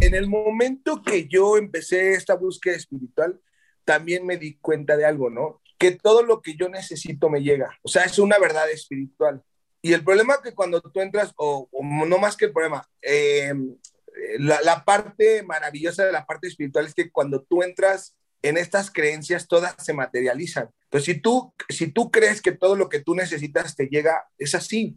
En el momento que yo empecé esta búsqueda espiritual, también me di cuenta de algo, ¿no? Que todo lo que yo necesito me llega. O sea, es una verdad espiritual. Y el problema que cuando tú entras, o, no más que el problema, eh, la, la, parte maravillosa de la parte espiritual es que cuando tú entras en estas creencias, todas se materializan. Entonces, si tú, si tú crees que todo lo que tú necesitas te llega, es así.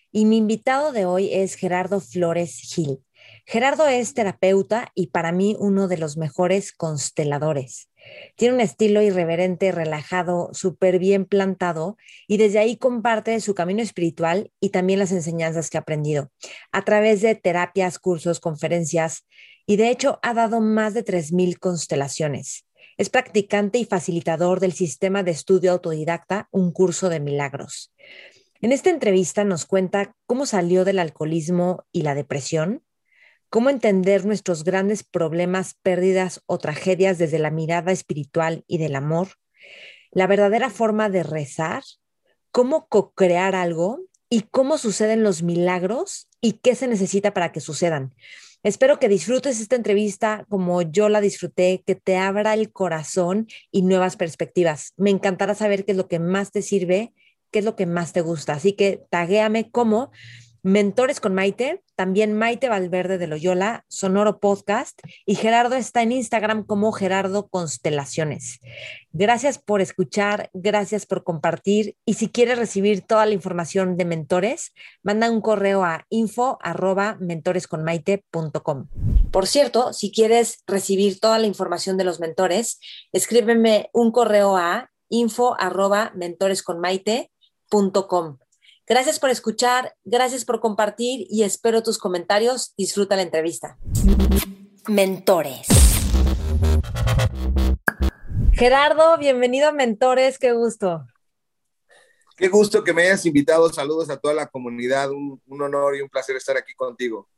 y mi invitado de hoy es Gerardo Flores Gil. Gerardo es terapeuta y para mí uno de los mejores consteladores. Tiene un estilo irreverente, relajado, súper bien plantado y desde ahí comparte su camino espiritual y también las enseñanzas que ha aprendido a través de terapias, cursos, conferencias y de hecho ha dado más de 3.000 constelaciones. Es practicante y facilitador del sistema de estudio autodidacta, un curso de milagros. En esta entrevista nos cuenta cómo salió del alcoholismo y la depresión, cómo entender nuestros grandes problemas, pérdidas o tragedias desde la mirada espiritual y del amor, la verdadera forma de rezar, cómo co-crear algo y cómo suceden los milagros y qué se necesita para que sucedan. Espero que disfrutes esta entrevista como yo la disfruté, que te abra el corazón y nuevas perspectivas. Me encantará saber qué es lo que más te sirve, qué es lo que más te gusta. Así que taguéame como Mentores con Maite, también Maite Valverde de Loyola, Sonoro Podcast y Gerardo está en Instagram como Gerardo Constelaciones. Gracias por escuchar, gracias por compartir y si quieres recibir toda la información de mentores, manda un correo a info arroba mentoresconmaite.com. Por cierto, si quieres recibir toda la información de los mentores, escríbeme un correo a info arroba Gracias por escuchar, gracias por compartir y espero tus comentarios. Disfruta la entrevista. Mentores. Gerardo, bienvenido a Mentores, qué gusto. Qué gusto que me hayas invitado. Saludos a toda la comunidad. Un, un, honor y un placer estar aquí contigo.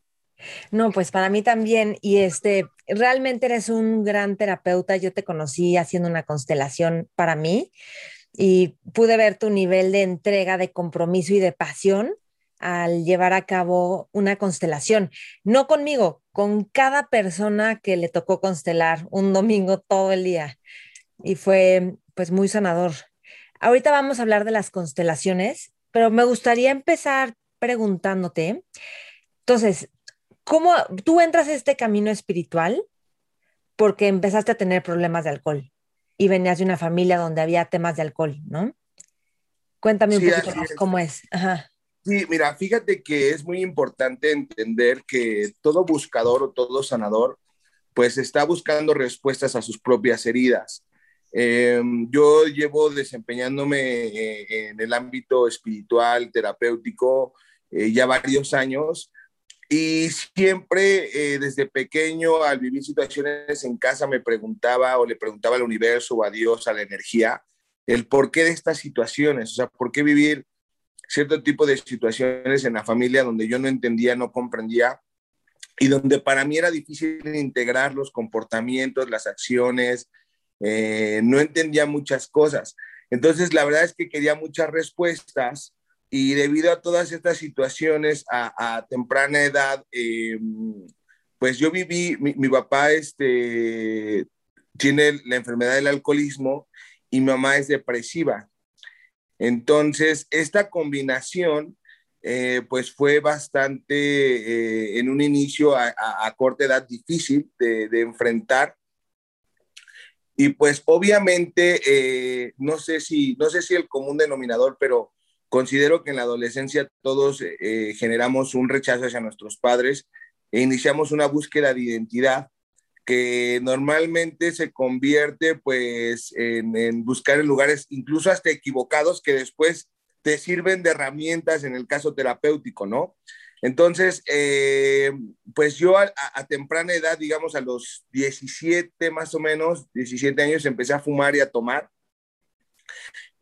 No, pues para mí también. Y este, realmente eres un gran terapeuta. Yo te conocí haciendo una constelación para mí y pude ver tu nivel de entrega, de compromiso y de pasión al llevar a cabo una constelación. No conmigo, con cada persona que le tocó constelar un domingo todo el día. Y fue pues muy sanador. Ahorita vamos a hablar de las constelaciones, pero me gustaría empezar preguntándote, entonces, ¿cómo tú entras a este camino espiritual? Porque empezaste a tener problemas de alcohol y venías de una familia donde había temas de alcohol, ¿no? Cuéntame un poquito más cómo es. Sí, mira, fíjate que es muy importante entender que todo buscador o todo sanador, pues está buscando respuestas a sus propias heridas. Em, yo llevo desempeñándome eh, en el ámbito espiritual, terapéutico, eh, ya varios años y siempre eh, desde pequeño, al vivir situaciones en casa, me preguntaba o le preguntaba al universo o a Dios, a la energía, el porqué de estas situaciones, o sea, por qué vivir cierto tipo de situaciones en la familia donde yo no entendía, no comprendía y donde para mí era difícil integrar los comportamientos, las acciones, eh, no entendía muchas cosas. Entonces, la verdad es que quería muchas respuestas y debido a todas estas situaciones a, temprana edad, eh, pues yo viví, mi, papá este, tiene la enfermedad del alcoholismo y mi mamá es depresiva. Entonces, esta combinación, eh, pues fue bastante, eh, en un inicio a, corta edad, difícil de, enfrentar. Y pues obviamente, no, sé si, no sé si el común denominador, pero Considero que en la adolescencia todos eh, eh, generamos un rechazo hacia nuestros padres e iniciamos una búsqueda de identidad que normalmente se convierte pues en, buscar en lugares incluso hasta equivocados que después te sirven de herramientas en el caso terapéutico, ¿no? Entonces, eh, pues yo a, temprana edad, digamos a los 17 más o menos, 17 años, empecé a fumar y a tomar.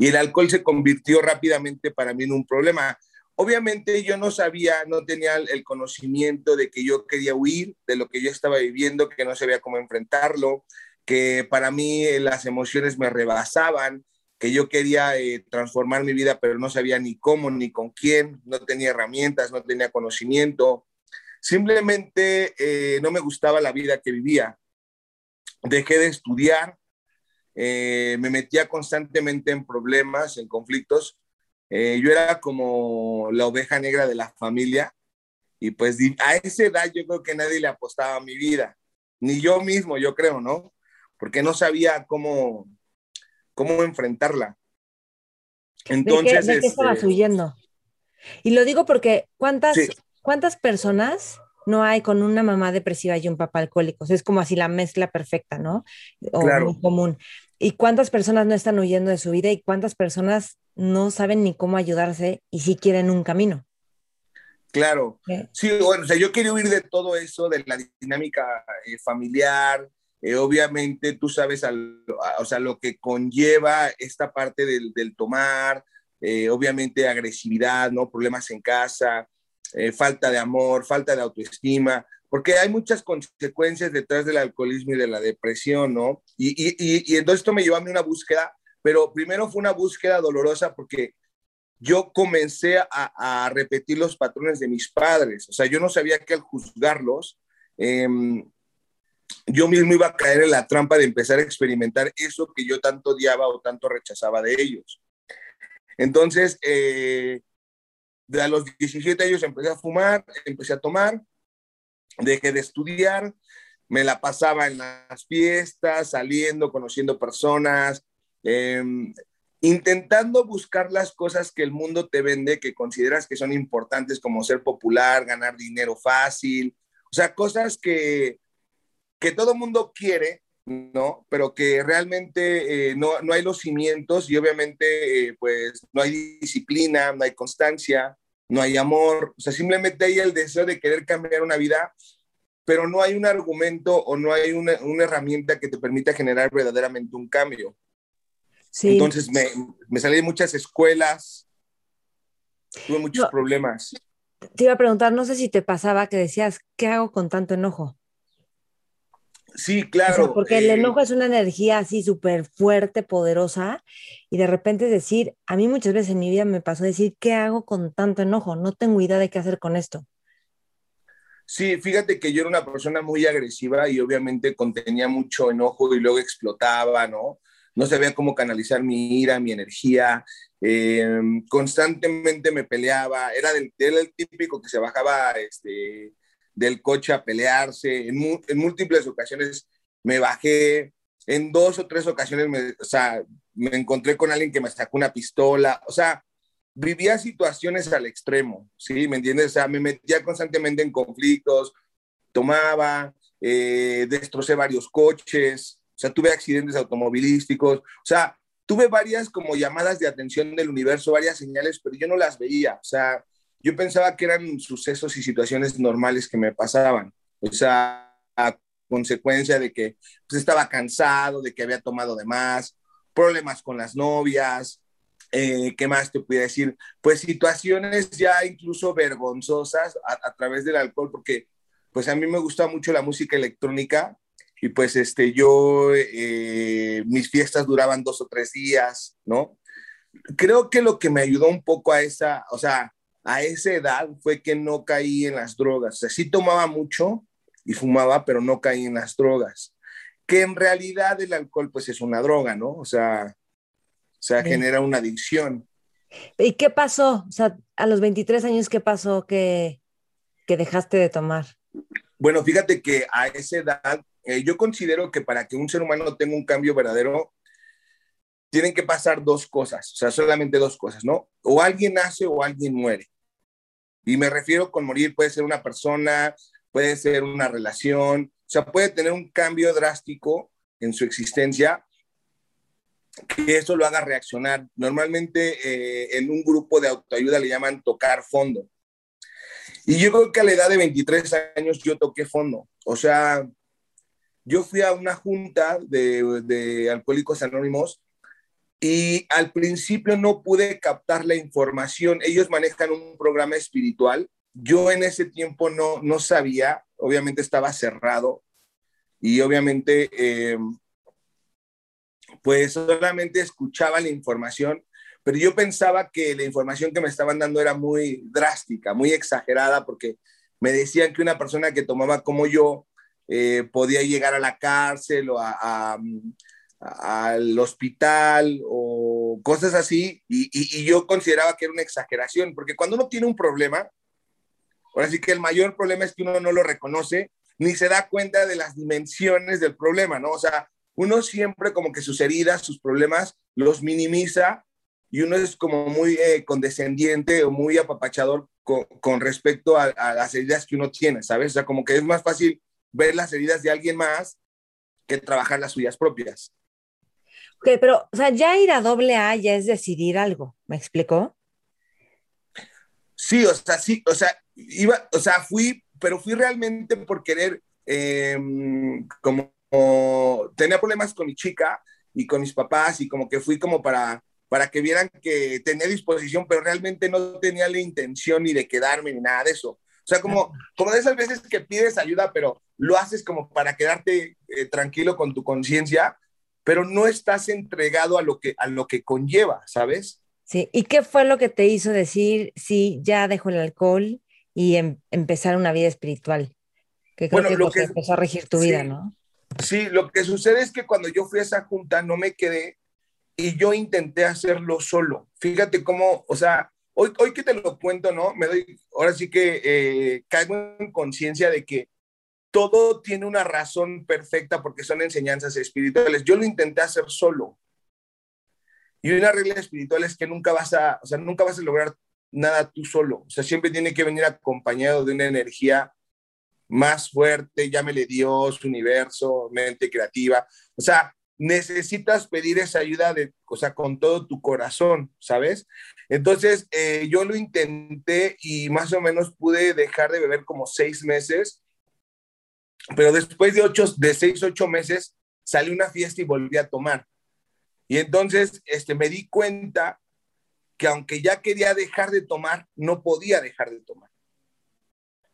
Y el alcohol se convirtió rápidamente para mí en un problema. Obviamente yo no sabía, no tenía el conocimiento de que yo quería huir de lo que yo estaba viviendo, que no sabía cómo enfrentarlo, que para mí las emociones me rebasaban, que yo quería eh, transformar mi vida, pero no sabía ni cómo ni con quién, no tenía herramientas, no tenía conocimiento. Simplemente eh, no me gustaba la vida que vivía. Dejé de estudiar, eh, me metía constantemente en problemas, en conflictos. yo era como la oveja negra de la familia y pues a esa edad yo creo que nadie le apostaba a mi vida, ni yo mismo, yo creo, ¿no? Porque no sabía cómo, cómo enfrentarla. Entonces, ¿De qué, estabas este, huyendo? Y lo digo porque ¿cuántas, ¿cuántas personas no hay con una mamá depresiva y un papá alcohólico? es como así la mezcla perfecta, ¿no? O muy común. ¿Y cuántas personas no están huyendo de su vida y cuántas personas no saben ni cómo ayudarse y sí quieren un camino? Claro. Sí, bueno, o sea, yo quiero huir de todo eso, de la dinámica eh, familiar, eh, obviamente tú sabes o sea, lo que conlleva esta parte del, tomar, eh, obviamente agresividad, ¿no? Problemas en casa, eh, falta de amor, falta de autoestima, porque hay muchas consecuencias detrás del alcoholismo y de la depresión, ¿no? Y, entonces esto me llevó a mí una búsqueda, pero primero fue una búsqueda dolorosa porque yo comencé a, repetir los patrones de mis padres, o sea, yo no sabía que al juzgarlos, eh, yo mismo iba a caer en la trampa de empezar a experimentar eso que yo tanto odiaba o tanto rechazaba de ellos. Entonces, eh, a los 17 años empecé a fumar, empecé a tomar, dejé de estudiar, me la pasaba en las fiestas, saliendo, conociendo personas, em, intentando buscar las cosas que el mundo te vende, que consideras que son importantes, como ser popular, ganar dinero fácil, o sea, cosas que, que todo mundo quiere, ¿no? Pero que realmente eh, no, no, hay los cimientos y obviamente eh, pues no hay disciplina, no hay constancia, no hay amor, o sea, simplemente hay el deseo de querer cambiar una vida, pero no hay un argumento o no hay una, una herramienta que te permita generar verdaderamente un cambio. Sí. Entonces me, me salí de muchas escuelas, tuve muchos problemas. Te iba a preguntar, no sé si te pasaba que decías, ¿qué hago con tanto enojo? Sí, claro. porque el eh, enojo es una energía así súper fuerte, poderosa, y de repente decir, a mí muchas veces en mi vida me pasó decir, ¿qué hago con tanto enojo? No tengo idea de qué hacer con esto. Sí, fíjate que yo era una persona muy agresiva y obviamente contenía mucho enojo y luego explotaba, ¿no? No sabía cómo canalizar mi ira, mi energía, em, constantemente me peleaba, era, del, era el típico que se bajaba este, del coche a pelearse. En, múltiples ocasiones me bajé, en dos o tres ocasiones me, encontré con alguien que me sacó una pistola, o sea, vivía situaciones al extremo, ¿sí? ¿Me entiendes? O sea, me metía constantemente en conflictos, tomaba, eh, destrocé varios coches, o sea, tuve accidentes automovilísticos, o sea, tuve varias como llamadas de atención del universo, varias señales, pero yo no las veía, o sea, yo pensaba que eran sucesos y situaciones normales que me pasaban. O sea, a consecuencia de que pues, estaba cansado, de que había tomado de más, problemas con las novias, eh, ¿qué más te pudiera decir? Pues situaciones ya incluso vergonzosas a, través del alcohol, porque pues a mí me gusta mucho la música electrónica y pues este, yo, eh, mis fiestas duraban dos o tres días, ¿no? Creo que lo que me ayudó un poco a esa, o sea, a esa edad fue que no caí en las drogas. O sea, sí tomaba mucho y fumaba, pero no caí en las drogas. Que en realidad el alcohol pues es una droga, ¿no? O sea, o sea, genera una adicción. ¿Y qué pasó? O sea, a los 23 años, ¿qué pasó que, que dejaste de tomar? Bueno, fíjate que a esa edad, eh, yo considero que para que un ser humano tenga un cambio verdadero, tienen que pasar dos cosas, o sea, solamente dos cosas, ¿no? O alguien nace o alguien muere. Y me refiero con morir, puede ser una persona, puede ser una relación, o sea, puede tener un cambio drástico en su existencia que eso lo haga reaccionar. Normalmente eh, en un grupo de autoayuda le llaman tocar fondo. Y yo creo que a la edad de 23 años yo toqué fondo. O sea, yo fui a una junta de, de Alcohólicos Anónimos y al principio no pude captar la información. Ellos manejan un programa espiritual. Yo en ese tiempo no, no sabía, obviamente estaba cerrado y obviamente eh, pues solamente escuchaba la información, pero yo pensaba que la información que me estaban dando era muy drástica, muy exagerada, porque me decían que una persona que tomaba como yo eh, podía llegar a la cárcel o al hospital o cosas así, y, y, yo consideraba que era una exageración, porque cuando uno tiene un problema, ahora sí que el mayor problema es que uno no lo reconoce ni se da cuenta de las dimensiones del problema, ¿no? O sea, uno siempre como que sus heridas, sus problemas, los minimiza y uno es como muy eh, condescendiente o muy apapachador con, respecto a, las heridas que uno tiene, ¿sabes? O sea, como que es más fácil ver las heridas de alguien más que trabajar las suyas propias. Ok, pero, o sea, ya ir a doble A ya es decidir algo, ¿me explicó? Sí, o sea, sí, o sea, iba, o sea, fui, pero fui realmente por querer, em, como tenía problemas con mi chica y con mis papás y como que fui como para, para que vieran que tenía disposición, pero realmente no tenía la intención ni de quedarme ni nada de eso. O sea, como, como de esas veces que pides ayuda, pero lo haces como para quedarte eh, tranquilo con tu conciencia, pero no estás entregado a lo, que, a lo que conlleva, ¿sabes? Sí, ¿y qué fue lo que te hizo decir, sí, ya dejo el alcohol y em, empezar una vida espiritual? Que creo que lo que empezó a regir tu vida, ¿no? Sí, lo que sucede es que cuando yo fui a esa junta no me quedé y yo intenté hacerlo solo. Fíjate cómo, o sea, hoy, hoy que te lo cuento, ¿no? Me doy, ahora sí que eh, caigo en conciencia de que todo tiene una razón perfecta porque son enseñanzas espirituales. Yo lo intenté hacer solo. Y una regla espiritual es que nunca vas a, o sea, nunca vas a lograr nada tú solo. O sea, siempre tiene que venir acompañado de una energía más fuerte, llámele Dios, universo, mente creativa. O sea, necesitas pedir esa ayuda de, o sea, con todo tu corazón, ¿sabes? Entonces, eh, yo lo intenté y más o menos pude dejar de beber como seis meses, pero después de ocho, de seis, ocho meses, salí una fiesta y volví a tomar. Y entonces, este, me di cuenta que aunque ya quería dejar de tomar, no podía dejar de tomar.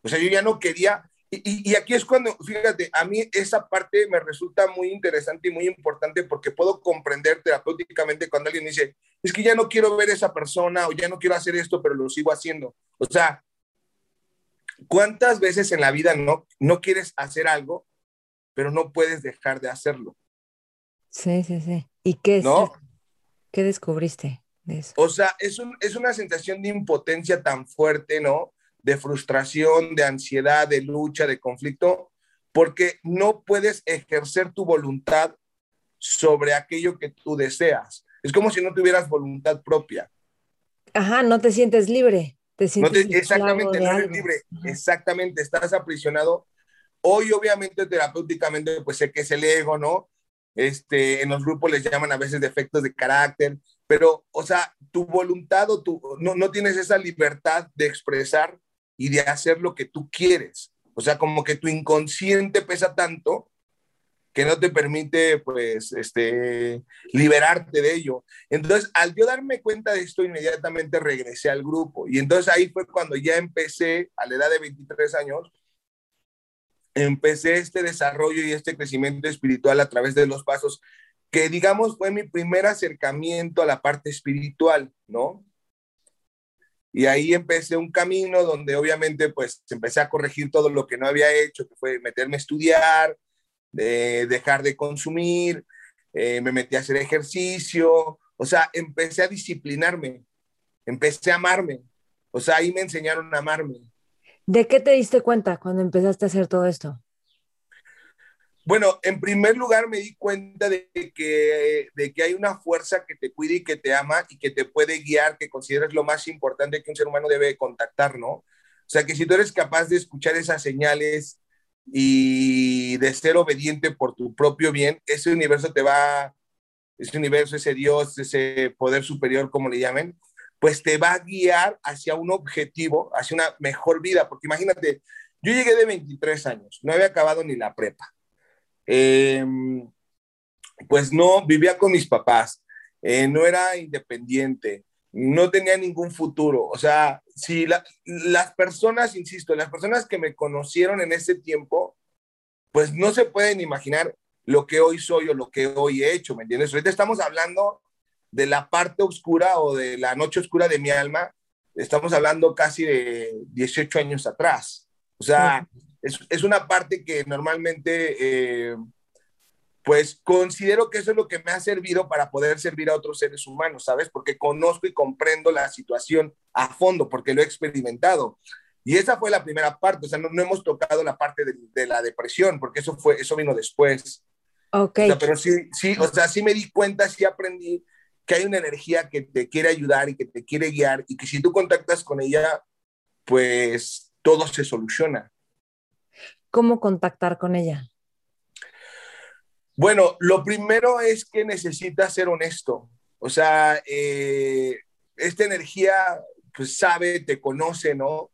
O sea, yo ya no quería, y, aquí es cuando, fíjate, a mí esa parte me resulta muy interesante y muy importante porque puedo comprender terapéuticamente cuando alguien dice, es que ya no quiero ver a esa persona o ya no quiero hacer esto, pero lo sigo haciendo. O sea, ¿cuántas veces en la vida no, no quieres hacer algo, pero no puedes dejar de hacerlo? Sí, sí, sí. ¿Y qué, ¿No? qué descubriste de eso? O sea, es, un, es una sensación de impotencia tan fuerte, ¿no? de frustración, de ansiedad, de lucha, de conflicto, porque no puedes ejercer tu voluntad sobre aquello que tú deseas. Es como si no tuvieras voluntad propia. Ajá, no te sientes libre. Te sientes exactamente, no eres libre. Exactamente, estás aprisionado. Hoy, obviamente, terapéuticamente, pues sé que es el ego, ¿no? Este, en los grupos les llaman a veces defectos de carácter, pero, o sea, tu voluntad o tu, no, no tienes esa libertad de expresar y de hacer lo que tú quieres. O sea, como que tu inconsciente pesa tanto que no te permite, pues, este, liberarte de ello. Entonces, al yo darme cuenta de esto, inmediatamente regresé al grupo. Y entonces ahí fue cuando ya empecé, a la edad de 23 años, empecé este desarrollo y este crecimiento espiritual a través de los pasos, que digamos fue mi primer acercamiento a la parte espiritual, ¿no? Y ahí empecé un camino donde obviamente pues empecé a corregir todo lo que no había hecho, que fue meterme a estudiar, dejar de consumir, eh, me metí a hacer ejercicio, o sea, empecé a disciplinarme, empecé a amarme, o sea, ahí me enseñaron a amarme. ¿De qué te diste cuenta cuando empezaste a hacer todo esto? Bueno, en primer lugar me di cuenta de que, de que hay una fuerza que te cuida y que te ama y que te puede guiar, que consideras lo más importante que un ser humano debe contactar, ¿no? O sea, que si tú eres capaz de escuchar esas señales y de ser obediente por tu propio bien, ese universo te va, ese universo, ese Dios, ese poder superior, como le llamen, pues te va a guiar hacia un objetivo, hacia una mejor vida, porque imagínate, yo llegué de 23 años, no había acabado ni la prepa. Em, pues no, vivía con mis papás, eh, no era independiente, no tenía ningún futuro. O sea, si las personas, insisto, las personas que me conocieron en ese tiempo, pues no se pueden imaginar lo que hoy soy o lo que hoy he hecho, ¿me entiendes? Ahorita estamos hablando de la parte oscura o de la noche oscura de mi alma, estamos hablando casi de 18 años atrás. O sea, es, es una parte que normalmente, eh, pues considero que eso es lo que me ha servido para poder servir a otros seres humanos, ¿sabes? Porque conozco y comprendo la situación a fondo, porque lo he experimentado. Y esa fue la primera parte, o sea, no, no hemos tocado la parte de, de, la depresión, porque eso, fue, eso vino después. Ok. O sea, pero sí, sí, o sea, sí me di cuenta, sí aprendí que hay una energía que te quiere ayudar y que te quiere guiar y que si tú contactas con ella, pues todo se soluciona. ¿Cómo contactar con ella? Bueno, lo primero es que necesitas ser honesto. O sea, eh, esta energía pues sabe, te conoce, ¿no?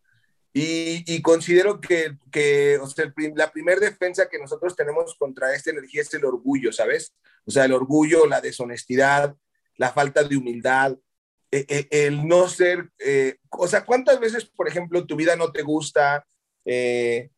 Y, considero que, o sea, la primera defensa que nosotros tenemos contra esta energía es el orgullo, ¿sabes? O sea, el orgullo, la deshonestidad, la falta de humildad, eh, eh, el no ser, eh, o sea, ¿cuántas veces, por ejemplo, tu vida no te gusta eh,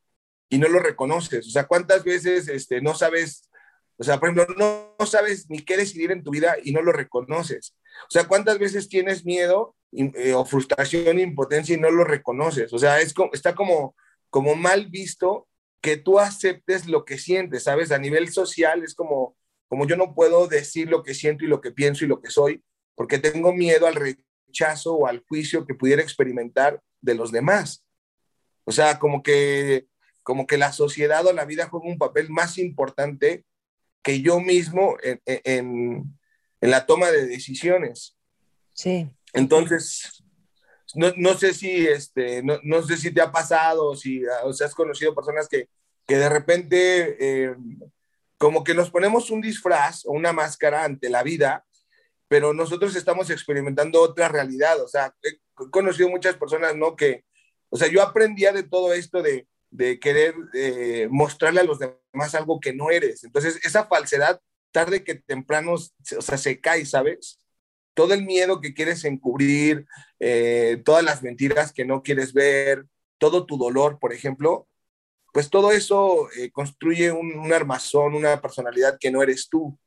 y no lo reconoces? O sea, ¿cuántas veces este, no sabes, o sea, por ejemplo, no, no, sabes ni qué decidir en tu vida y no lo reconoces? O sea, ¿cuántas veces tienes miedo eh, o frustración, impotencia y no lo reconoces? O sea, es está como, como mal visto que tú aceptes lo que sientes, ¿sabes? A nivel social es como, como yo no puedo decir lo que siento y lo que pienso y lo que soy, porque tengo miedo al rechazo o al juicio que pudiera experimentar de los demás. O sea, como que, como que la sociedad o la vida juega un papel más importante que yo mismo en, en, en la toma de decisiones. Sí. Entonces, no, no sé si, este, no, no, sé si te ha pasado, si o sea, has conocido personas que, que de repente eh, como que nos ponemos un disfraz o una máscara ante la vida, pero nosotros estamos experimentando otra realidad. O sea, he conocido muchas personas, ¿no? Que, o sea, yo aprendía de todo esto de, de querer eh, mostrarle a los demás algo que no eres. Entonces, esa falsedad, tarde que temprano, o sea, se cae, ¿sabes? Todo el miedo que quieres encubrir, eh, todas las mentiras que no quieres ver, todo tu dolor, por ejemplo, pues todo eso eh, construye un, un, armazón, una personalidad que no eres tú.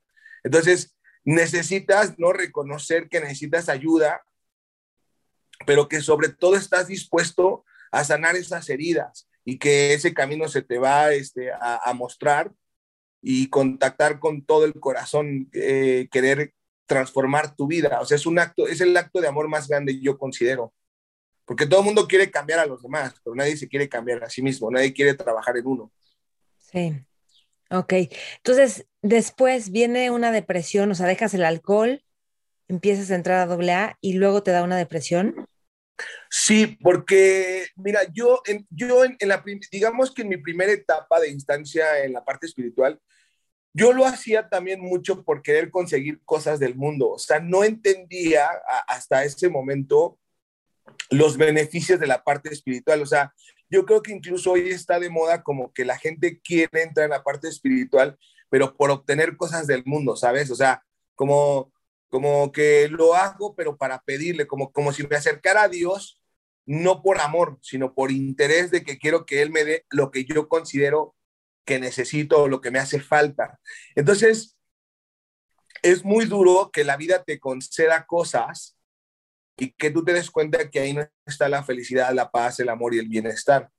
Entonces, necesitas no reconocer que necesitas ayuda, pero que sobre todo estás dispuesto a sanar esas heridas y que ese camino se te va este, a, mostrar y contactar con todo el corazón, eh, querer transformar tu vida. O sea, es un acto, es el acto de amor más grande yo considero. Porque todo el mundo quiere cambiar a los demás, pero nadie se quiere cambiar a sí mismo, nadie quiere trabajar en uno. Sí. Ok. Entonces, después viene una depresión, o sea, dejas el alcohol, empiezas a entrar a doble A y luego te da una depresión. Sí, porque, mira, yo, en, yo en, la, digamos que en mi primera etapa de instancia en la parte espiritual, yo lo hacía también mucho por querer conseguir cosas del mundo. O sea, no entendía hasta ese momento los beneficios de la parte espiritual. O sea, yo creo que incluso hoy está de moda como que la gente quiere entrar en la parte espiritual, pero por obtener cosas del mundo, ¿sabes? O sea, como, como que lo hago, pero para pedirle, como, como si me acercara a Dios, no por amor, sino por interés de que quiero que Él me dé lo que yo considero que necesito o lo que me hace falta. Entonces, es muy duro que la vida te conceda cosas y que tú te des cuenta que ahí no está la felicidad, la paz, el amor y el bienestar.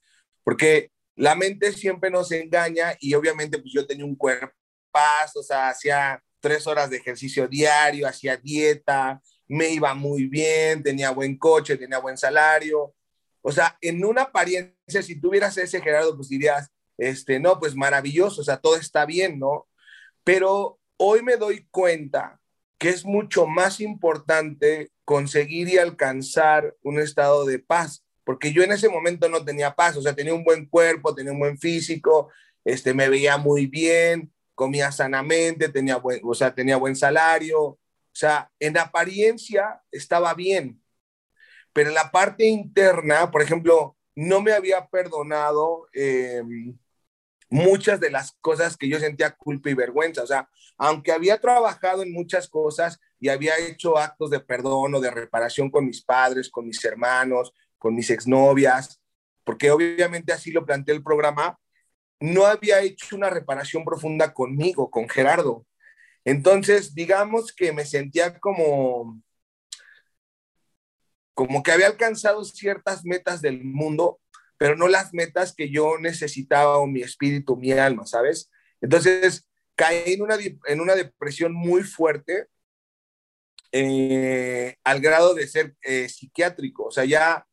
Porque la mente siempre nos engaña y obviamente pues yo tenía un cuerpo, o sea, hacía tres horas de ejercicio diario, hacía dieta, me iba muy bien, tenía buen coche, tenía buen salario. O sea, en una apariencia, si tuvieras ese Gerardo, pues dirías, este, no, pues maravilloso, o sea, todo está bien, ¿no? Pero hoy me doy cuenta que es mucho más importante conseguir y alcanzar un estado de paz, porque yo en ese momento no tenía paz, o sea, tenía un buen cuerpo, tenía un buen físico, este, me veía muy bien, comía sanamente, tenía buen, o sea, tenía buen salario, o sea, en apariencia estaba bien, pero en la parte interna, por ejemplo, no me había perdonado eh, muchas de las cosas que yo sentía culpa y vergüenza. O sea, aunque había trabajado en muchas cosas y había hecho actos de perdón o de reparación con mis padres, con mis hermanos, con mis exnovias, porque obviamente así lo planteé el programa, no había hecho una reparación profunda conmigo, con Gerardo. Entonces, digamos que me sentía como como que había alcanzado ciertas metas del mundo, pero no las metas que yo necesitaba o mi espíritu, mi alma, ¿sabes? Entonces caí en una, en una depresión muy fuerte eh, al grado de ser eh, psiquiátrico, o sea, ya,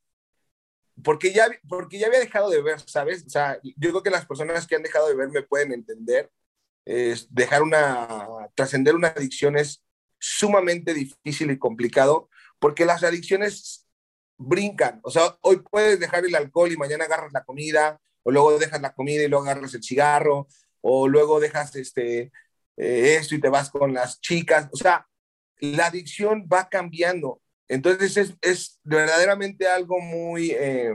porque ya, porque ya había dejado de ver, ¿sabes? O sea, yo creo que las personas que han dejado de ver me pueden entender. Es dejar una, trascender una adicción es sumamente difícil y complicado, porque las adicciones brincan. O sea, hoy puedes dejar el alcohol y mañana agarras la comida, o luego dejas la comida y luego agarras el cigarro, o luego dejas este, eh, esto y te vas con las chicas. O sea, la adicción va cambiando. Entonces es, es verdaderamente algo muy, eh,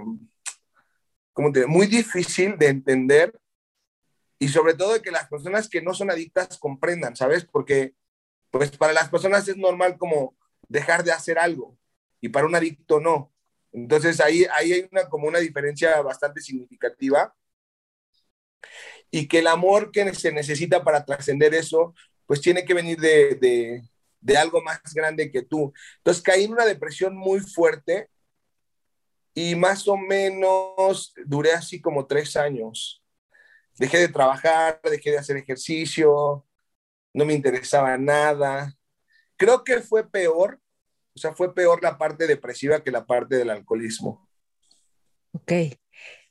¿cómo te muy difícil de entender y sobre todo de que las personas que no son adictas comprendan, ¿sabes? Porque pues para las personas es normal como dejar de hacer algo y para un adicto no. Entonces ahí, ahí hay una, como una diferencia bastante significativa y que el amor que se necesita para trascender eso, pues tiene que venir de, de, algo más grande que tú. Entonces caí en una depresión muy fuerte y más o menos duré así como tres años. Dejé de trabajar, dejé de hacer ejercicio, no me interesaba nada. Creo que fue peor o sea, fue peor la parte depresiva que la parte del alcoholismo. Ok.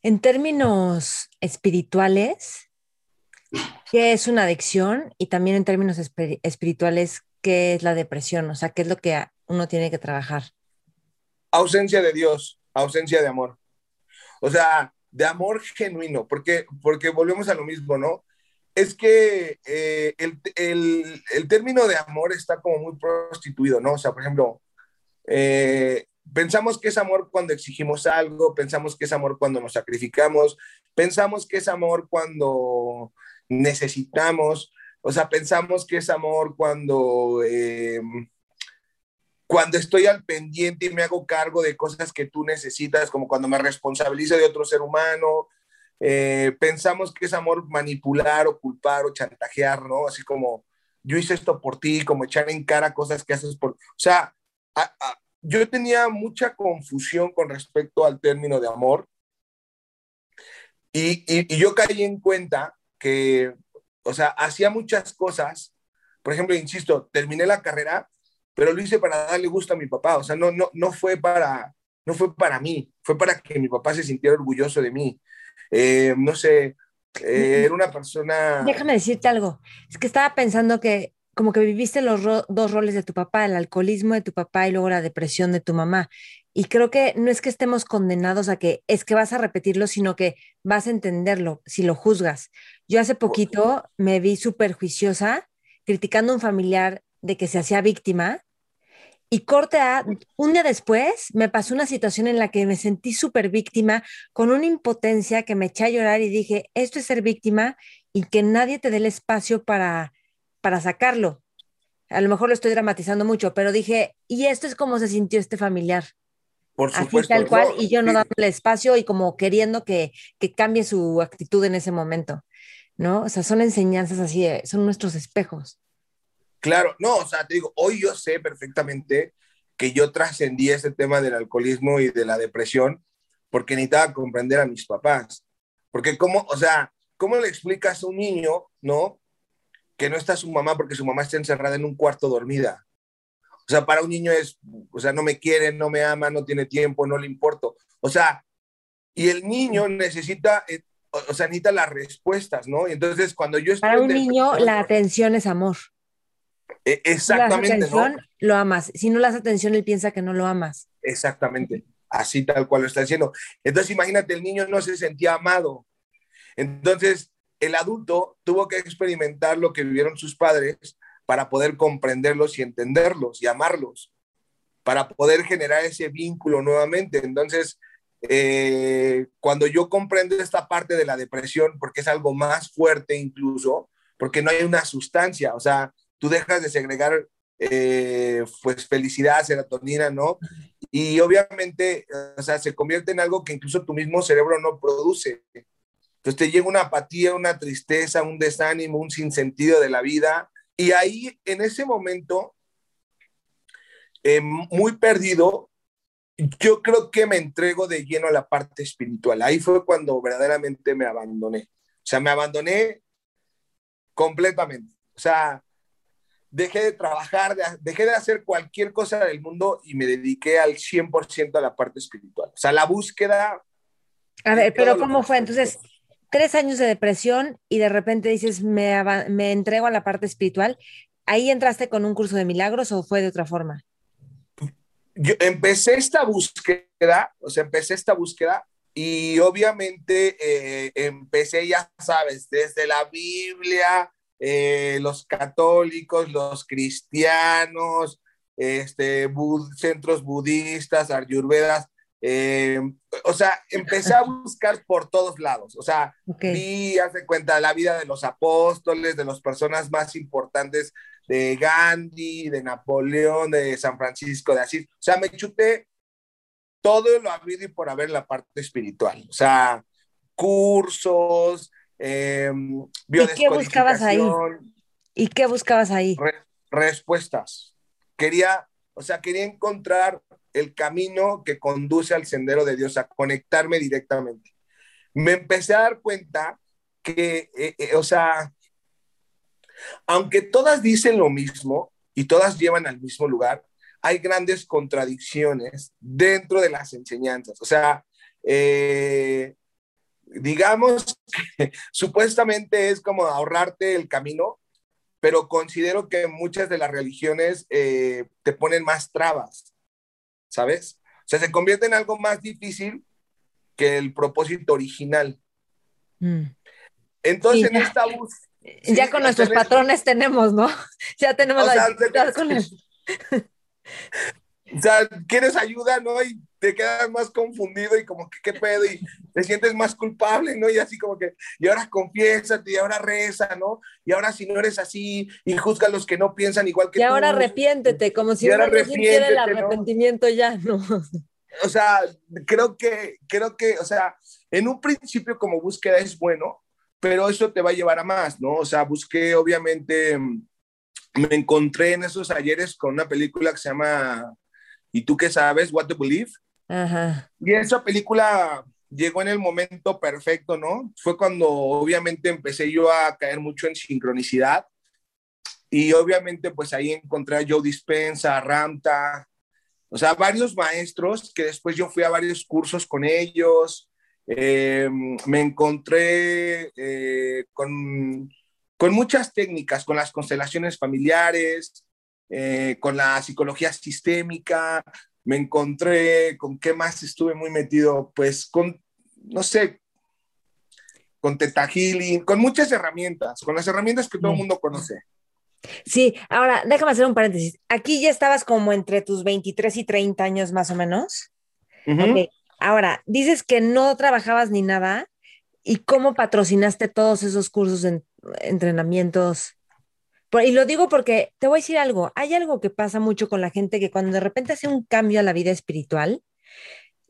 En términos espirituales, ¿qué es una adicción? Y también en términos espirituales, ¿qué es la depresión? O sea, ¿qué es lo que uno tiene que trabajar? Ausencia de Dios, ausencia de amor. O sea, de amor genuino, porque, porque volvemos a lo mismo, ¿no? Es que eh, el, el, el, término de amor está como muy prostituido, ¿no? O sea, por ejemplo, eh, pensamos que es amor cuando exigimos algo, pensamos que es amor cuando nos sacrificamos, pensamos que es amor cuando necesitamos, o sea, pensamos que es amor cuando, eh, cuando estoy al pendiente y me hago cargo de cosas que tú necesitas, como cuando me responsabilizo de otro ser humano. Eh, pensamos que es amor manipular o culpar o chantajear, ¿no? Así como yo hice esto por ti, como echar en cara cosas que haces por... O sea, yo tenía mucha confusión con respecto al término de amor y, y, yo caí en cuenta que, o sea, hacía muchas cosas. Por ejemplo, insisto, terminé la carrera, pero lo hice para darle gusto a mi papá. O sea, no, no, no, fue, para, no fue para mí, fue para que mi papá se sintiera orgulloso de mí. Eh, no sé, eh, era una persona... Déjame decirte algo. Es que estaba pensando que como que viviste los dos roles de tu papá, el alcoholismo de tu papá y luego la depresión de tu mamá. Y creo que no es que estemos condenados a que es que vas a repetirlo, sino que vas a entenderlo si lo juzgas. Yo hace poquito me vi súper juiciosa criticando a un familiar de que se hacía víctima y corte a, un día después me pasó una situación en la que me sentí súper víctima, con una impotencia que me eché a llorar y dije, esto es ser víctima y que nadie te dé el espacio para para sacarlo. A lo mejor lo estoy dramatizando mucho, pero dije, y esto es como se sintió este familiar. Por supuesto. Así tal cual, y yo no dándole espacio y como queriendo que, que cambie su actitud en ese momento, ¿no? O sea, son enseñanzas así, son nuestros espejos. Claro, no, o sea, te digo, hoy yo sé perfectamente que yo trascendí ese tema del alcoholismo y de la depresión porque necesitaba comprender a mis papás. Porque cómo, o sea, ¿cómo le explicas a un niño, no? que no está su mamá porque su mamá está encerrada en un cuarto dormida. O sea, para un niño es, o sea, no me quiere, no me ama, no tiene tiempo, no le importo. O sea, y el niño necesita, eh, o sea, necesita las respuestas, ¿no? Y entonces cuando yo estoy Para un niño la atención es amor. E, exactamente. Si atención, lo amas. Si no le das atención, él piensa que no lo amas. Exactamente. Así tal cual lo está diciendo. Entonces, imagínate, el niño no se sentía amado. Entonces, el adulto tuvo que experimentar lo que vivieron sus padres para poder comprenderlos y entenderlos y amarlos. para poder generar ese vínculo nuevamente. Entonces, eh, cuando yo comprendo esta parte de la depresión, porque es algo más fuerte incluso, porque no hay una sustancia, o sea, tú dejas de segregar eh, pues felicidad, serotonina, ¿no? Y obviamente, o sea, se convierte en algo que incluso tu mismo cerebro no produce. Entonces te llega una apatía, una tristeza, un desánimo, un sinsentido de la vida. Y ahí, en ese momento, eh, muy perdido, yo creo que me entrego de lleno a la parte espiritual. Ahí fue cuando verdaderamente me abandoné. O sea, me abandoné completamente. O sea, dejé de trabajar, dejé de hacer cualquier cosa del mundo y me dediqué al 100% a la parte espiritual. O sea, la búsqueda. A ver, pero ¿cómo fue? Entonces, tres años de depresión y de repente dices, me, me entrego a la parte espiritual. ¿Ahí entraste con un curso de milagros o fue de otra forma? yo empecé esta búsqueda, o sea, empecé esta búsqueda y obviamente eh, empecé, ya sabes, desde la Biblia, eh, los católicos, los cristianos, este, centros budistas, ayurvedas, eh, o sea, empecé a buscar por todos lados. O sea, vi, hace cuenta, la vida de los apóstoles, de las personas más importantes de Gandhi, de Napoleón, de San Francisco de Asís. O sea, me chuté todo lo habido y por haber la parte espiritual. O sea, cursos, eh, ¿Y qué buscabas ahí? ¿Y qué buscabas ahí? respuestas. Quería, o sea, quería encontrar el camino que conduce al sendero de Dios, a conectarme directamente. Me empecé a dar cuenta que, eh, eh, o sea, aunque todas dicen lo mismo y todas llevan al mismo lugar, hay grandes contradicciones dentro de las enseñanzas. O sea, eh, digamos supuestamente es como ahorrarte el camino, pero considero que muchas de las religiones te ponen más trabas. ¿Sabes? O sea, se convierte en algo más difícil que el propósito original. Mm. Entonces, en esta búsqueda... Ya con nuestros patrones tenemos, ¿no? Ya tenemos la con él. O sea, quieres ayuda, ¿no? Y te quedas más confundido y como que qué pedo y te sientes más culpable, ¿no? Y así como que, y ahora confiésate, y ahora reza, ¿no? Y ahora si no eres así, y juzga a los que no piensan igual que tú. Y ahora arrepiéntete, como si uno no sintiera el arrepentimiento ya, ¿no? O sea, creo que, creo que, o sea, en un principio como búsqueda es bueno, pero eso te va a llevar a más, ¿no? O sea, busqué, obviamente, me encontré en esos ayeres con una película que se llama ¿Y tú qué sabes? What to Believe. Y esa película llegó en el momento perfecto, ¿no? Fue cuando obviamente empecé yo a caer mucho en sincronicidad. Y obviamente pues ahí encontré a Joe Dispensa, a Ramta, o sea, varios maestros que después yo fui a varios cursos con ellos. Eh, me encontré eh, con, con muchas técnicas, con las constelaciones familiares, eh, con la psicología sistémica, me encontré con qué más estuve muy metido, pues con, no sé, con Teta Healing, con muchas herramientas, con las herramientas que todo el mundo conoce. Sí, ahora déjame hacer un paréntesis. Aquí ya estabas como entre tus 23 y 30 años más o menos. Ahora, dices que no trabajabas ni nada. ¿Y cómo patrocinaste todos esos cursos, en, entrenamientos? Y lo digo porque te voy a decir algo, hay algo que pasa mucho con la gente que cuando de repente hace un cambio a la vida espiritual,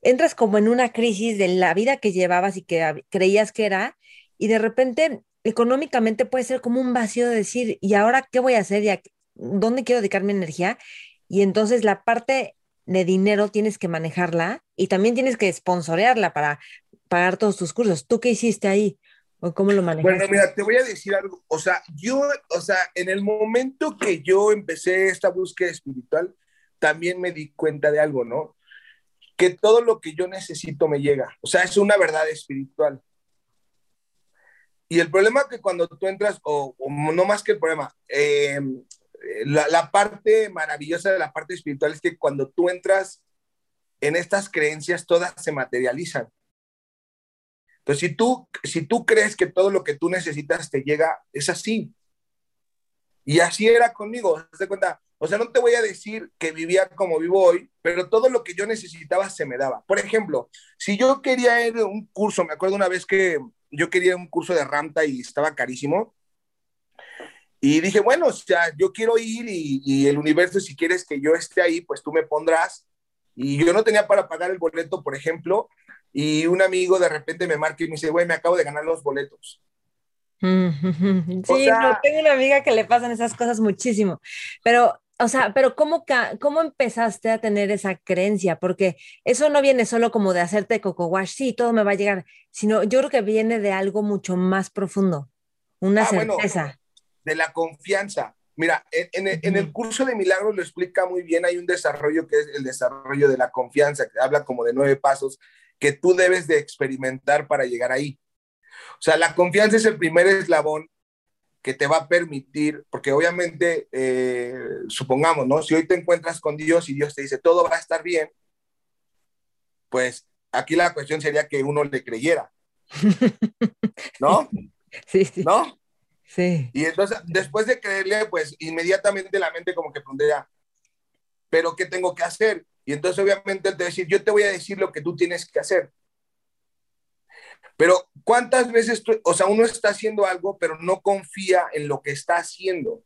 entras como en una crisis de la vida que llevabas y que creías que era, y de repente económicamente puede ser como un vacío de decir, ¿y ahora qué voy a hacer? ¿Y ¿Dónde quiero dedicar mi energía? Y entonces la parte de dinero tienes que manejarla y también tienes que sponsorearla para pagar todos tus cursos. ¿Tú qué hiciste ahí? ¿O cómo lo manejaste? Bueno, mira, te voy a decir algo. O sea, yo, o sea, en el momento que yo empecé esta búsqueda espiritual, también me di cuenta de algo, ¿no? Que todo lo que yo necesito me llega. O sea, es una verdad espiritual. Y el problema es que cuando tú entras, o, no más que el problema, em, la, la parte maravillosa de la parte espiritual es que cuando tú entras en estas creencias, todas se materializan. Entonces, si tú, si tú crees que todo lo que tú necesitas te llega, es así. Y así era conmigo. ¿Te cuenta? o sea, no te voy a decir que vivía como vivo hoy, pero todo lo que yo necesitaba se me daba. Por ejemplo, si yo quería ir a un curso, me acuerdo una vez que yo quería un curso de Ramta y estaba carísimo. Y dije, bueno, o sea, yo quiero ir y, y, el universo, si quieres que yo esté ahí, pues tú me pondrás. Y yo no tenía para pagar el boleto, por ejemplo, y un amigo de repente me marca y me dice, güey, me acabo de ganar los boletos. Sí, tengo una amiga que le pasan esas cosas muchísimo, pero o sea, pero ¿cómo, ¿cómo empezaste a tener esa creencia? Porque eso no viene solo como de hacerte coco wash, sí, todo me va a llegar, sino yo creo que viene de algo mucho más profundo, una ah, certeza. de la confianza. Mira, en, en, el curso de milagros lo explica muy bien, hay un desarrollo que es el desarrollo de la confianza, que habla como de nueve pasos que tú debes de experimentar para llegar ahí. O sea, la confianza es el primer eslabón que te va a permitir, porque obviamente, eh, supongamos, ¿no? Si hoy te encuentras con Dios y Dios te dice, todo va a estar bien, pues aquí la cuestión sería que uno le creyera, ¿no? Sí, sí. ¿No? Sí. Y entonces, después de creerle, pues inmediatamente la mente como que pondría, pero ¿qué tengo que hacer? Y entonces obviamente él te va a decir, yo te voy a decir lo que tú tienes que hacer. Pero ¿cuántas veces, o sea, uno está haciendo algo, pero no confía en lo que está haciendo? O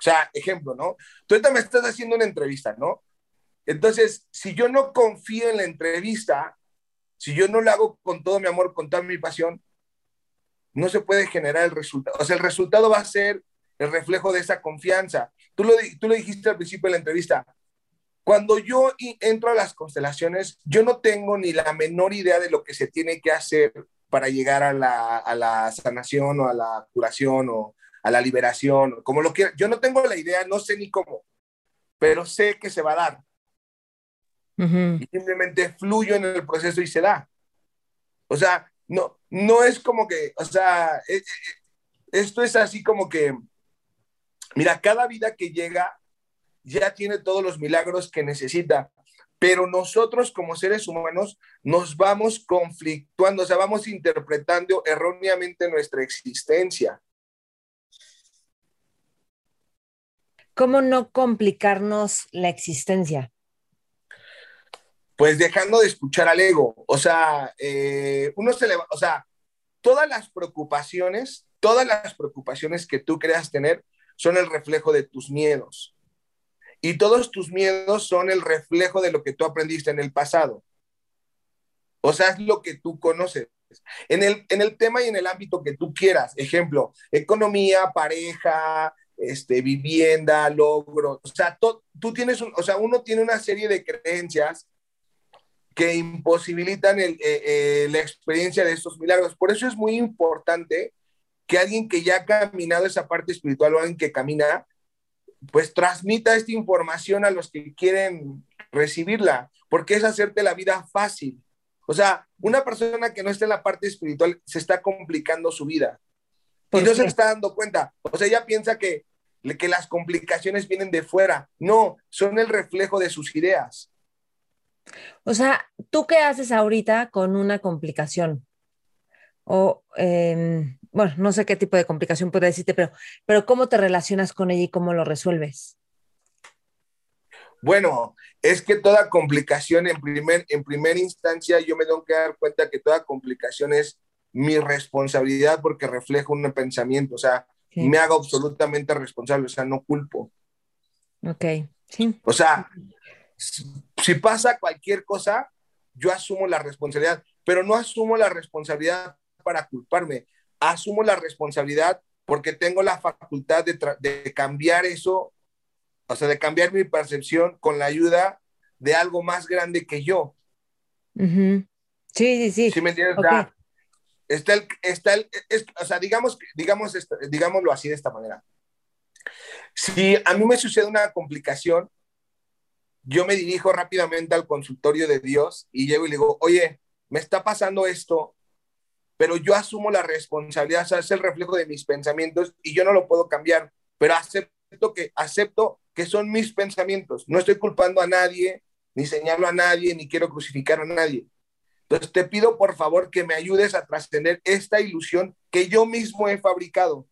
sea, ejemplo, ¿no? Tú ahorita me estás haciendo una entrevista, ¿no? Entonces, si yo no confío en la entrevista, si yo no lo hago con todo mi amor, con toda mi pasión, no se puede generar el resultado. O sea, el resultado va a ser el reflejo de esa confianza. Tú lo, tú lo dijiste al principio de la entrevista, cuando yo entro a las constelaciones, yo no tengo ni la menor idea de lo que se tiene que hacer para llegar a la, sanación o a la curación o a la liberación, como lo que yo no tengo la idea, no sé ni cómo, pero sé que se va a dar. Y simplemente fluyo en el proceso y se da. O sea, no, no es como que, o sea, e, e, e, esto es así como que, mira, cada vida que llega ya tiene todos los milagros que necesita. Pero nosotros como seres humanos nos vamos conflictuando, o sea, vamos interpretando erróneamente nuestra existencia. ¿Cómo no complicarnos la existencia? Pues dejando de escuchar al ego. O sea, eh, uno se le va, o sea, todas las preocupaciones, todas las preocupaciones que tú creas tener son el reflejo de tus miedos. Y todos tus miedos son el reflejo de lo que tú aprendiste en el pasado. O sea, es lo que tú conoces. En el, en el tema y en el ámbito que tú quieras. Ejemplo, economía, pareja, este, vivienda, logro. O sea, tú tienes, un, o sea, uno tiene una serie de creencias que imposibilitan el, eh, eh, la experiencia de estos milagros. Por eso es muy importante que alguien que ya ha caminado esa parte espiritual o alguien que camina, pues transmita esta información a los que quieren recibirla, porque es hacerte la vida fácil. O sea, una persona que no está en la parte espiritual se está complicando su vida. Y no se está dando cuenta. O sea, ella piensa que, que las complicaciones vienen de fuera. No, son el reflejo de sus ideas. O sea, ¿tú qué haces ahorita con una complicación? O, em, bueno, no sé qué tipo de complicación puede decirte, pero, pero ¿cómo te relacionas con ella y cómo lo resuelves? Bueno, es que toda complicación en primer, en primera instancia yo me tengo que dar cuenta que toda complicación es mi responsabilidad porque refleja un pensamiento, o sea, me hago absolutamente responsable, o sea, no culpo. Ok, sí. O sea, si pasa cualquier cosa, yo asumo la responsabilidad, pero no asumo la responsabilidad para culparme, asumo la responsabilidad porque tengo la facultad de, cambiar eso, o sea, de cambiar mi percepción con la ayuda de algo más grande que yo. Sí, sí, sí. ¿Sí me entiendes? está el, está el, o sea, digamos, digamos, digámoslo así de esta manera. Si a mí me sucede una complicación, yo me dirijo rápidamente al consultorio de Dios y llego y le digo, oye, me está pasando esto, pero yo asumo la responsabilidad, o sea, es el reflejo de mis pensamientos y yo no lo puedo cambiar, pero acepto que, acepto que son mis pensamientos, no estoy culpando a nadie, ni señalo a nadie, ni quiero crucificar a nadie. Entonces te pido por favor que me ayudes a trascender esta ilusión que yo mismo he fabricado.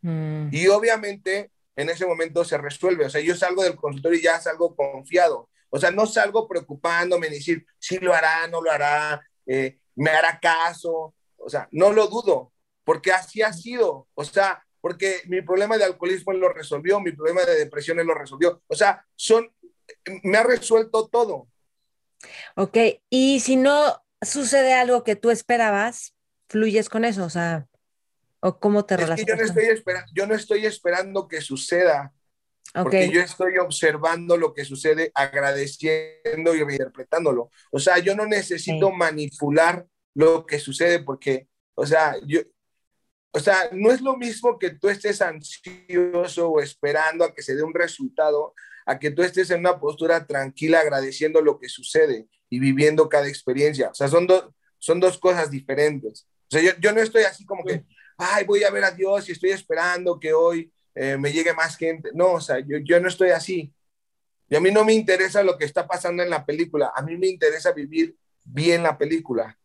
Mm. Y obviamente en ese momento se resuelve. O sea, yo salgo del consultorio y ya salgo confiado. O sea, no salgo preocupándome ni decir, si lo hará, no lo hará, eh, me hará caso. O sea, no lo dudo, porque así ha sido. O sea, porque mi problema de alcoholismo él lo resolvió, mi problema de depresión él lo resolvió. O sea, son, me ha resuelto todo. Ok, y si no sucede algo que tú esperabas, fluyes con eso, o sea, ¿o cómo te relacionas? yo, no estoy yo no estoy esperando que suceda, porque yo estoy observando lo que sucede, agradeciendo y reinterpretándolo. O sea, yo no necesito manipular lo que sucede porque, o sea, yo, o sea, no es lo mismo que tú estés ansioso o esperando a que se dé un resultado, a que tú estés en una postura tranquila agradeciendo lo que sucede y viviendo cada experiencia. O sea, son, son dos cosas diferentes. O sea, yo, yo no estoy así como que, ay, voy a ver a Dios y estoy esperando que hoy eh, me llegue más gente. No, o sea, yo, yo no estoy así. Y a mí no me interesa lo que está pasando en la película, a mí me interesa vivir bien la película.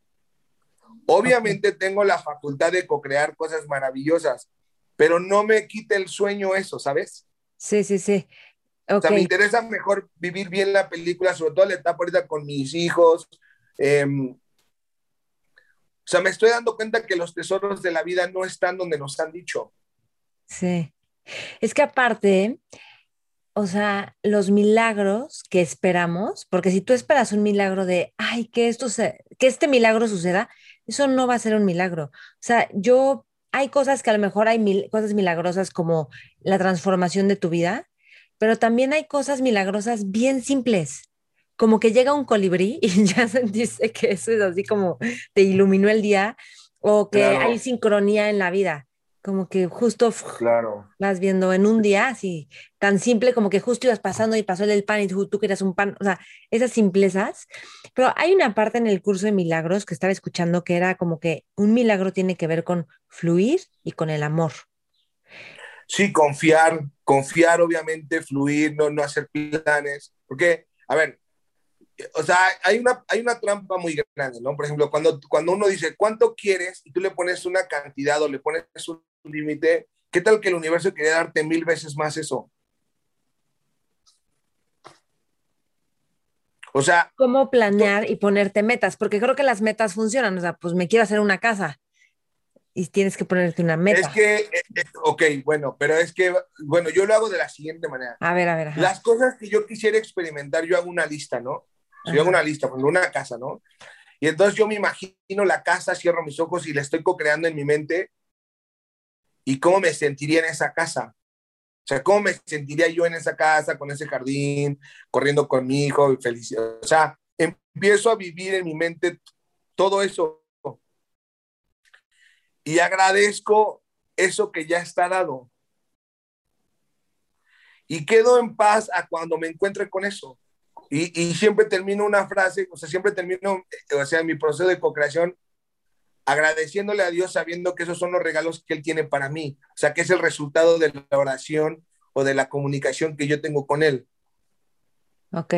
Obviamente tengo la facultad de co-crear cosas maravillosas, pero no me quite el sueño eso, ¿sabes? Sí, sí, sí. O sea, me interesa mejor vivir bien la película, sobre todo la etapa ahorita con mis hijos. Em, o sea, me estoy dando cuenta que los tesoros de la vida no están donde nos han dicho. Sí. Es que aparte, o sea, los milagros que esperamos, porque si tú esperas un milagro de, ay, que esto se, que este milagro suceda, eso no va a ser un milagro. O sea, yo, hay cosas que a lo mejor hay mil, cosas milagrosas como la transformación de tu vida, pero también hay cosas milagrosas bien simples, como que llega un colibrí y ya sentiste que eso es así como te iluminó el día, o que hay sincronía en la vida como que justo claro. vas viendo en un día, así tan simple como que justo ibas pasando y pasó el pan y tú, tú querías un pan, o sea, esas simplezas. Pero hay una parte en el curso de milagros que estaba escuchando que era como que un milagro tiene que ver con fluir y con el amor. Sí, confiar, confiar obviamente, fluir, no, no hacer planes, porque, a ver, o sea, hay una, hay una trampa muy grande, ¿no? Por ejemplo, cuando, cuando uno dice, ¿cuánto quieres? Y tú le pones una cantidad o le pones un límite, ¿qué tal que el universo quiere darte mil veces más eso? O sea... ¿Cómo planear y ponerte metas? Porque creo que las metas funcionan. O sea, pues me quiero hacer una casa y tienes que ponerte una meta. Es que, eh, eh, ok, bueno, pero es que, bueno, yo lo hago de la siguiente manera. A ver, a ver. Las cosas que yo quisiera experimentar, yo hago una lista, ¿no? Yo hago una lista, por una casa, ¿no? Y entonces yo me imagino la casa, cierro mis ojos y la estoy co-creando en mi mente y cómo me sentiría en esa casa. O sea, cómo me sentiría yo en esa casa, con ese jardín, corriendo con mi hijo, feliz. O sea, empiezo a vivir en mi mente todo eso. Y agradezco eso que ya está dado. Y quedo en paz a cuando me encuentre con eso. Y, siempre termino una frase, o sea, siempre termino, o sea, mi proceso de co-creación agradeciéndole a Dios sabiendo que esos son los regalos que Él tiene para mí, o sea, que es el resultado de la oración o de la comunicación que yo tengo con Él. Ok.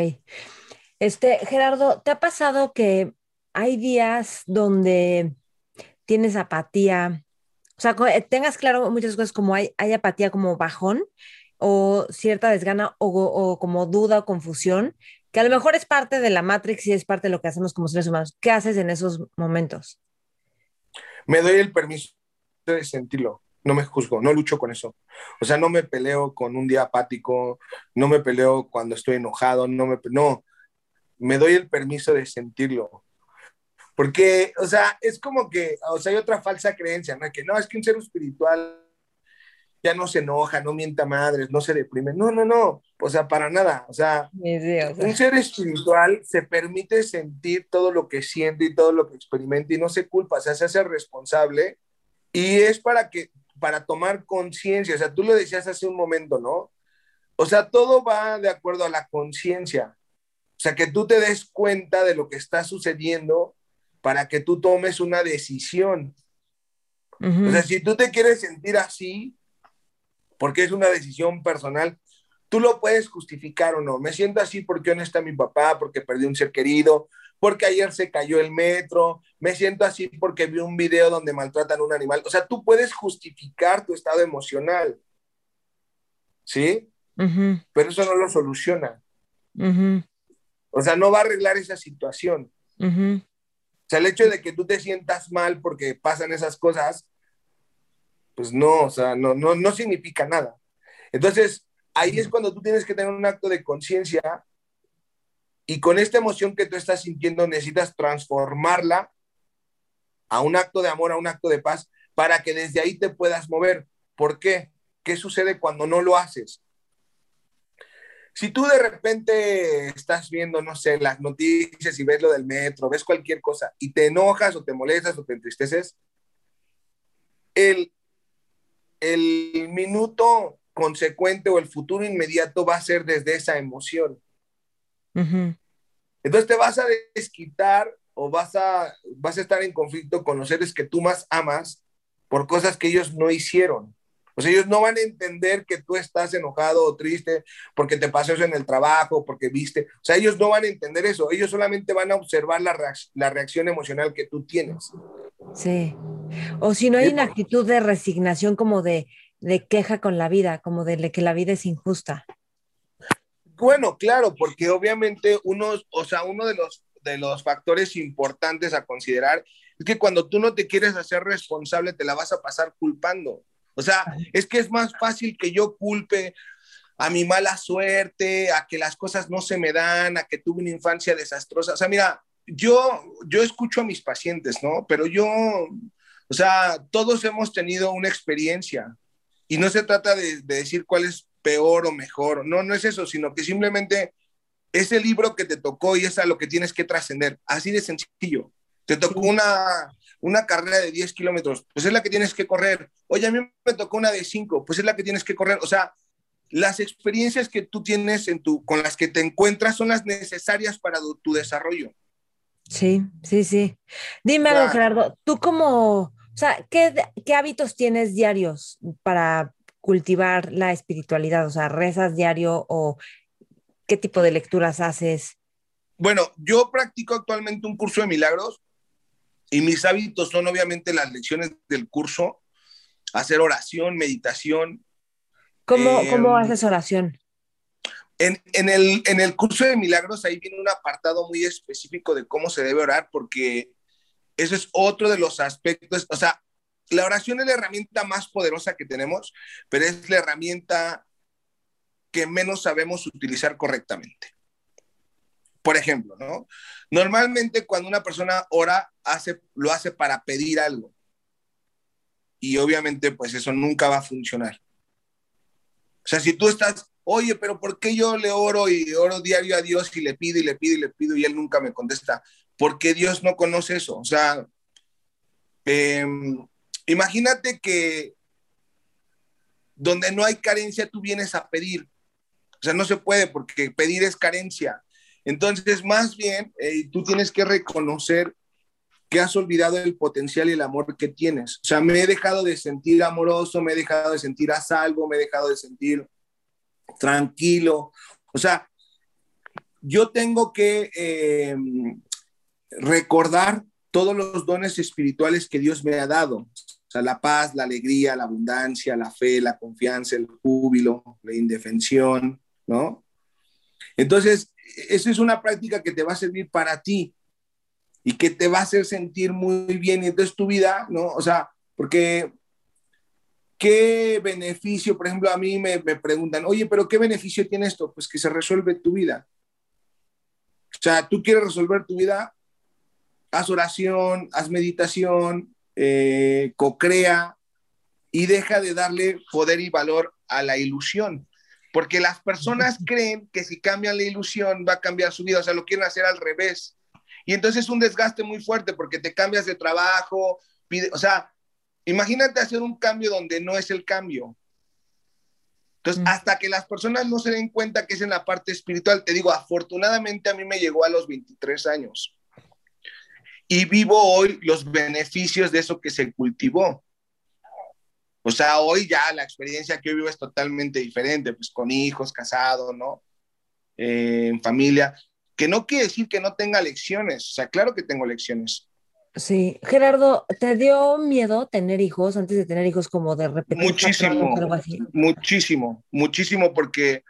Este, Gerardo, ¿te ha pasado que hay días donde tienes apatía? O sea, tengas claro muchas cosas como hay, hay apatía como bajón o cierta desgana o, o como duda o confusión, que a lo mejor es parte de la Matrix y es parte de lo que hacemos como seres humanos. ¿Qué haces en esos momentos? Me doy el permiso de sentirlo, no me juzgo, no lucho con eso. O sea, no me peleo con un día apático, no me peleo cuando estoy enojado, no me no, me doy el permiso de sentirlo. Porque, o sea, es como que, o sea, hay otra falsa creencia, ¿no? Que no, es que un ser espiritual ya no se enoja, no mienta madres, no se deprime. No, no, no, o sea, para nada. O sea, un ser espiritual se permite sentir todo lo que siente y todo lo que experimenta y no se culpa, o sea, se hace responsable y es para que, para tomar conciencia, o sea, tú lo decías hace un momento, ¿no? O sea, todo va de acuerdo a la conciencia. O sea, que tú te des cuenta de lo que está sucediendo para que tú tomes una decisión. O sea, si tú te quieres sentir así, porque es una decisión personal. Tú lo puedes justificar o no. Me siento así porque no está mi papá, porque perdí un ser querido, porque ayer se cayó el metro, me siento así porque vi un video donde maltratan a un animal. O sea, tú puedes justificar tu estado emocional. ¿sí? Pero eso no lo soluciona. O sea, no va a arreglar esa situación. O sea, el hecho de que tú te sientas mal porque pasan esas cosas, pues no, o sea, no, no, no significa nada. Entonces, ahí es cuando tú tienes que tener un acto de conciencia y con esta emoción que tú estás sintiendo necesitas transformarla a un acto de amor, a un acto de paz, para que desde ahí te puedas mover. ¿Por qué? ¿Qué sucede cuando no lo haces? Si tú de repente estás viendo, no sé, las noticias y ves lo del metro, ves cualquier cosa y te enojas o te molestas o te entristeces, el, el minuto consecuente o el futuro inmediato va a ser desde esa emoción. Entonces te vas a desquitar o vas a, vas a estar en conflicto con los seres que tú más amas por cosas que ellos no hicieron. O sea, ellos no van a entender que tú estás enojado o triste porque te pasó eso en el trabajo, porque viste. O sea, ellos no van a entender eso. Ellos solamente van a observar la, la reacción emocional que tú tienes. Sí. O si no hay una actitud de resignación como de, de queja con la vida, como de que la vida es injusta. Bueno, claro, porque obviamente uno, o sea, uno de los, de los factores importantes a considerar es que cuando tú no te quieres hacer responsable, te la vas a pasar culpando. O sea, es que es más fácil que yo culpe a mi mala suerte, a que las cosas no se me dan, a que tuve una infancia desastrosa. O sea, mira, yo, yo escucho a mis pacientes, ¿no? Pero yo, o sea, todos hemos tenido una experiencia y no se trata de, decir cuál es peor o mejor, no, no es eso, sino que simplemente es el libro que te tocó y es a lo que tienes que trascender, así de sencillo. Te tocó una, una carrera de 10 kilómetros, pues es la que tienes que correr. Oye, a mí me tocó una de 5, pues es la que tienes que correr. O sea, las experiencias que tú tienes en tu, con las que te encuentras son las necesarias para tu, desarrollo. Sí, sí, sí. Dime Gerardo, tú como o sea, ¿qué, hábitos tienes diarios para cultivar la espiritualidad? O sea, ¿rezas diario o qué tipo de lecturas haces? Bueno, yo practico actualmente un curso de milagros y mis hábitos son obviamente las lecciones del curso, hacer oración, meditación. ¿Cómo, ¿cómo em, haces oración? En, en, el, en el curso de milagros ahí viene un apartado muy específico de cómo se debe orar porque eso es otro de los aspectos, o sea, la oración es la herramienta más poderosa que tenemos, pero es la herramienta que menos sabemos utilizar correctamente. Por ejemplo, ¿no? Normalmente cuando una persona ora, hace, lo hace para pedir algo. Y obviamente, pues eso nunca va a funcionar. O sea, si tú estás, oye, pero ¿por qué yo le oro y oro diario a Dios y le pido y le pido y le pido y él nunca me contesta? porque Dios no conoce eso. O sea, em, imagínate que donde no hay carencia, tú vienes a pedir. O sea, no se puede porque pedir es carencia. Entonces, más bien, eh, tú tienes que reconocer que has olvidado el potencial y el amor que tienes. O sea, me he dejado de sentir amoroso, me he dejado de sentir a salvo, me he dejado de sentir tranquilo. O sea, yo tengo que em, recordar todos los dones espirituales que Dios me ha dado. O sea, la paz, la alegría, la abundancia, la fe, la confianza, el júbilo, la indefensión, ¿no? Entonces, esa es una práctica que te va a servir para ti y que te va a hacer sentir muy bien. Y entonces tu vida, ¿no? O sea, porque ¿qué beneficio? Por ejemplo, a mí me, me preguntan, oye, pero ¿qué beneficio tiene esto? Pues que se resuelve tu vida. O sea, tú quieres resolver tu vida, haz oración, haz meditación, eh, co-crea y deja de darle poder y valor a la ilusión. Porque las personas creen que si cambian la ilusión va a cambiar su vida, o sea, lo quieren hacer al revés. Y entonces es un desgaste muy fuerte porque te cambias de trabajo, pide, o sea, imagínate hacer un cambio donde no es el cambio. Entonces, mm. hasta que las personas no se den cuenta que es en la parte espiritual, te digo, afortunadamente a mí me llegó a los 23 años y vivo hoy los beneficios de eso que se cultivó. O sea, hoy ya la experiencia que yo vivo es totalmente diferente, pues con hijos, casado, ¿no? Eh, en familia, que no quiere decir que no tenga lecciones, o sea, claro que tengo lecciones, Sí, Gerardo, ¿te dio miedo tener hijos antes de tener hijos como de repente? Muchísimo, muchísimo, muchísimo porque,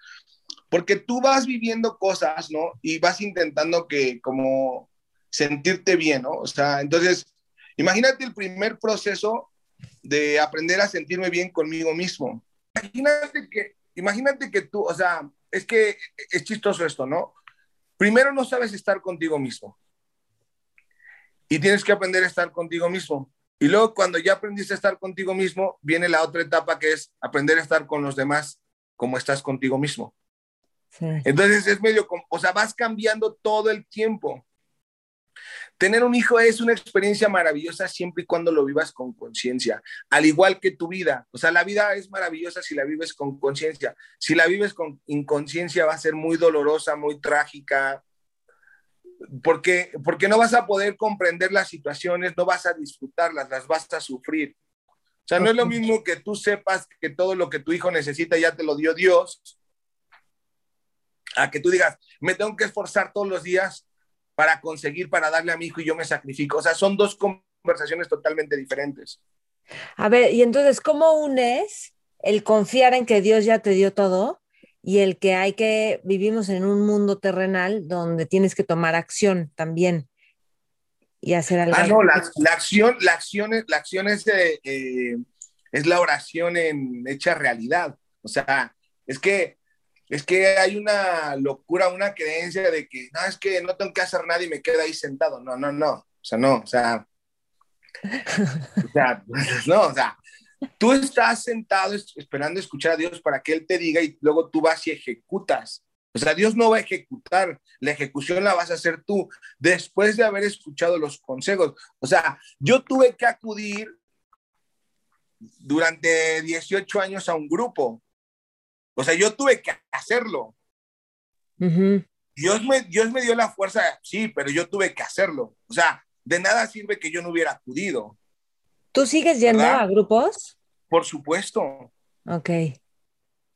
porque tú vas viviendo cosas, ¿no? Y vas intentando que como sentirte bien, ¿no? O sea, entonces, imagínate el primer proceso de aprender a sentirme bien conmigo mismo. Imagínate que, imagínate que tú, o sea, es que es chistoso esto, ¿no? Primero no sabes estar contigo mismo y tienes que aprender a estar contigo mismo. Y luego cuando ya aprendiste a estar contigo mismo, viene la otra etapa que es aprender a estar con los demás como estás contigo mismo. Entonces es medio, o sea, vas cambiando todo el tiempo. Tener un hijo es una experiencia maravillosa siempre y cuando lo vivas con conciencia, al igual que tu vida. O sea, la vida es maravillosa si la vives con conciencia. Si la vives con inconsciencia va a ser muy dolorosa, muy trágica, porque, porque no vas a poder comprender las situaciones, no vas a disfrutarlas, las vas a sufrir. O sea, no es lo mismo que tú sepas que todo lo que tu hijo necesita ya te lo dio Dios, a que tú digas, me tengo que esforzar todos los días para conseguir, para darle a mi hijo y yo me sacrifico. O sea, son dos conversaciones totalmente diferentes. A ver, y entonces, ¿cómo unes el confiar en que Dios ya te dio todo y el que hay que, vivimos en un mundo terrenal donde tienes que tomar acción también y hacer algo. Ah, no, la, acción, la acción, la acción es, eh, es la oración en hecha realidad. O sea, es que, es que hay una locura, una creencia de que, no, es que no tengo que hacer nada y me quedo ahí sentado. No, no, no. O sea, no, o sea, o sea, no, o sea, Tú estás sentado esperando escuchar a Dios para que Él te diga y luego tú vas y ejecutas. O sea, Dios no va a ejecutar, la ejecución la vas a hacer tú después de haber escuchado los consejos. O sea, yo tuve que acudir durante 18 años a un grupo. O sea, yo tuve que hacerlo. Dios, me, Dios me dio la fuerza, sí, pero yo tuve que hacerlo. O sea, de nada sirve que yo no hubiera acudido. ¿Tú sigues yendo a grupos? Por supuesto. Ok.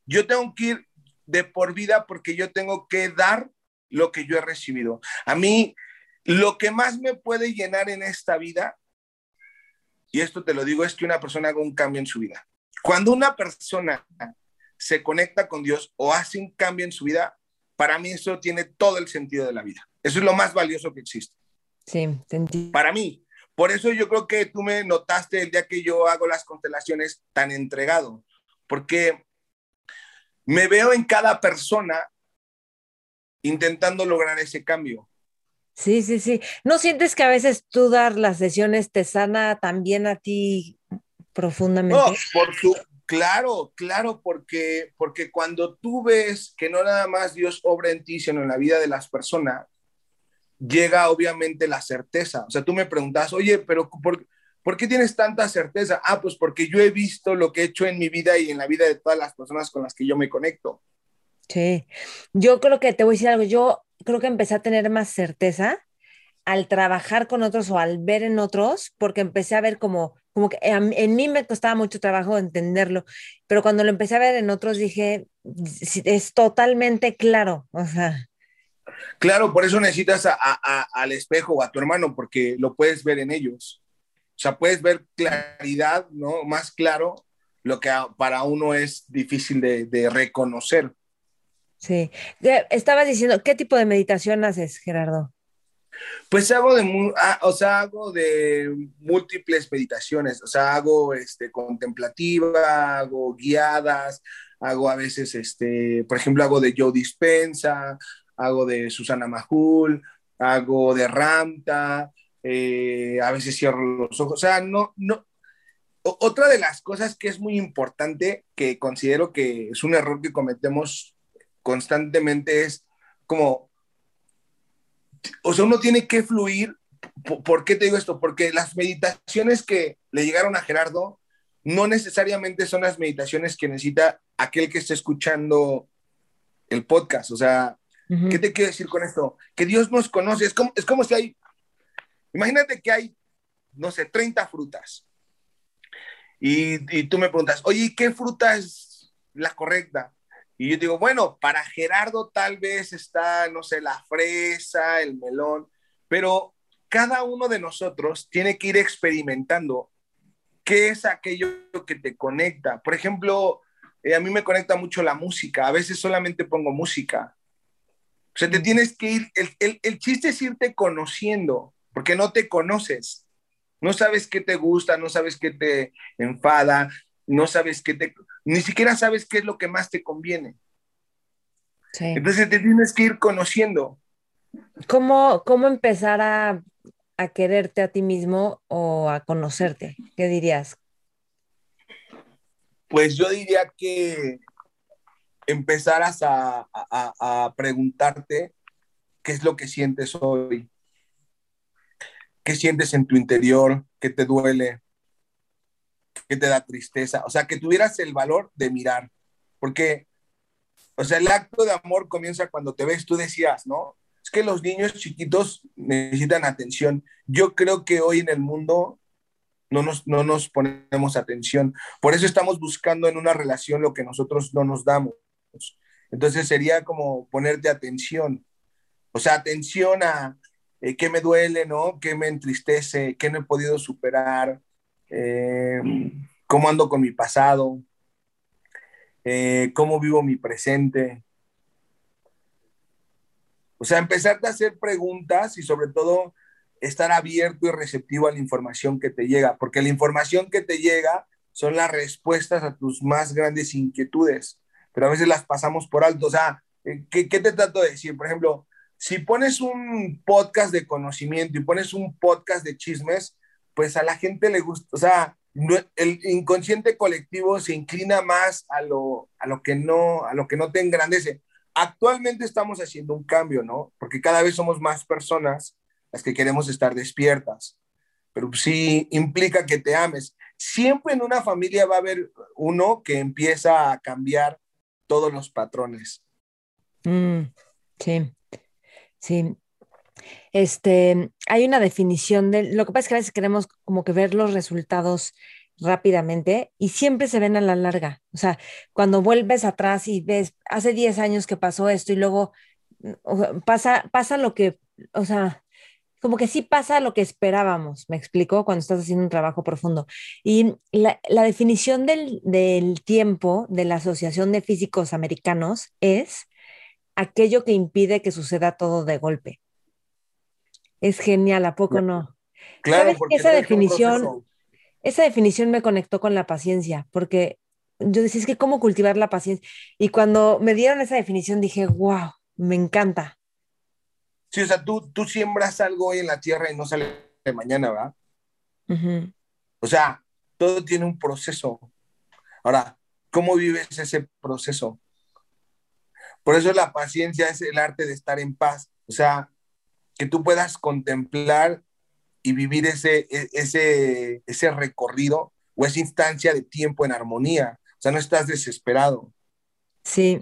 Yo tengo que ir de por vida porque yo tengo que dar lo que yo he recibido. A mí, lo que más me puede llenar en esta vida, y esto te lo digo, es que una persona haga un cambio en su vida. Cuando una persona se conecta con Dios o hace un cambio en su vida, para mí eso tiene todo el sentido de la vida. Eso es lo más valioso que existe. Sí, sentido. Para mí, por eso yo creo que tú me notaste el día que yo hago las constelaciones tan entregado, porque me veo en cada persona intentando lograr ese cambio. Sí, sí, sí. ¿No sientes que a veces tú dar las sesiones te sana también a ti profundamente? No, por su, claro, claro, porque, porque cuando tú ves que no nada más Dios obra en ti, sino en la vida de las personas, llega obviamente la certeza. O sea, tú me preguntas, oye, pero ¿por, ¿por qué tienes tanta certeza? Ah, pues porque yo he visto lo que he hecho en mi vida y en la vida de todas las personas con las que yo me conecto. Sí, yo creo que te voy a decir algo, yo creo que empecé a tener más certeza al trabajar con otros o al ver en otros, porque empecé a ver como, como que en mí me costaba mucho trabajo entenderlo, pero cuando lo empecé a ver en otros dije, es totalmente claro, o sea. Claro, por eso necesitas al espejo o a tu hermano, porque lo puedes ver en ellos. O sea, puedes ver claridad, ¿no? Más claro lo que para uno es difícil de, reconocer. Sí. Estabas diciendo, ¿qué tipo de meditación haces, Gerardo? Pues hago de, ah, hago de múltiples meditaciones, o sea, hago este, contemplativa, hago guiadas, hago a veces, este, por ejemplo, hago de Joe Dispensa, hago de Susana Majul, hago de Ramta, eh, a veces cierro los ojos, o sea, no, no. otra de las cosas que es muy importante, que considero que es un error que cometemos constantemente, es como, o sea, uno tiene que fluir. ¿Por qué te digo esto? Porque las meditaciones que le llegaron a Gerardo no necesariamente son las meditaciones que necesita aquel que esté escuchando el podcast. O sea, ¿Qué te quiero decir con esto? Que Dios nos conoce. Es como, es como si hay, imagínate que hay, no sé, 30 frutas. Y, y tú me preguntas, oye, ¿qué fruta es la correcta? Y yo digo, bueno, para Gerardo tal vez está, no sé, la fresa, el melón, pero cada uno de nosotros tiene que ir experimentando qué es aquello que te conecta. Por ejemplo, eh, a mí me conecta mucho la música. A veces solamente pongo música. O sea, te mm. tienes que ir, el, el chiste es irte conociendo, porque no te conoces. No sabes qué te gusta, no sabes qué te enfada, no sabes qué te, ni siquiera sabes qué es lo que más te conviene. Entonces te tienes que ir conociendo. ¿Cómo, cómo empezar a, a, quererte a ti mismo o a conocerte? ¿Qué dirías? Pues yo diría que empezaras a, a, a preguntarte qué es lo que sientes hoy, qué sientes en tu interior, qué te duele, qué te da tristeza, o sea, que tuvieras el valor de mirar, porque o sea, el acto de amor comienza cuando te ves, tú decías, ¿no? Es que los niños chiquitos necesitan atención. Yo creo que hoy en el mundo no nos, no nos ponemos atención. Por eso estamos buscando en una relación lo que nosotros no nos damos. Entonces sería como ponerte atención. O sea, atención a eh, qué me duele, ¿no? ¿Qué me entristece? ¿Qué no he podido superar? Eh, ¿Cómo ando con mi pasado? Eh, cómo vivo mi presente. O sea, empezarte a hacer preguntas y sobre todo estar abierto y receptivo a la información que te llega, porque la información que te llega son las respuestas a tus más grandes inquietudes, pero a veces las pasamos por alto. O sea, eh, ¿qué, qué te trato de decir? Por ejemplo, si pones un podcast de conocimiento y pones un podcast de chismes, pues a la gente le gusta, o sea, el inconsciente colectivo se inclina más a lo, a lo que no, a lo que no te engrandece. Actualmente estamos haciendo un cambio, ¿no? Porque cada vez somos más personas las que queremos estar despiertas. Pero sí implica que te ames. Siempre en una familia va a haber uno que empieza a cambiar todos los patrones. Mm, sí, sí. Este, hay una definición de, lo que pasa es que a veces queremos como que ver los resultados rápidamente y siempre se ven a la larga. O sea, cuando vuelves atrás y ves, hace 10 años que pasó esto y luego pasa, pasa lo que, o sea, como que sí pasa lo que esperábamos, me explicó, cuando estás haciendo un trabajo profundo. Y la, la definición del, del tiempo de la Asociación de Físicos Americanos es aquello que impide que suceda todo de golpe. Es genial, ¿a poco no? Claro, porque esa definición, esa definición me conectó con la paciencia, porque yo decía, es que cómo cultivar la paciencia. Y cuando me dieron esa definición dije, wow, me encanta. Sí, o sea, tú, tú siembras algo hoy en la tierra y no sale de mañana, ¿verdad? O sea, todo tiene un proceso. Ahora, ¿cómo vives ese proceso? Por eso la paciencia es el arte de estar en paz. O sea, que tú puedas contemplar y vivir ese, e, ese, ese recorrido o esa instancia de tiempo en armonía. O sea, no estás desesperado. Sí.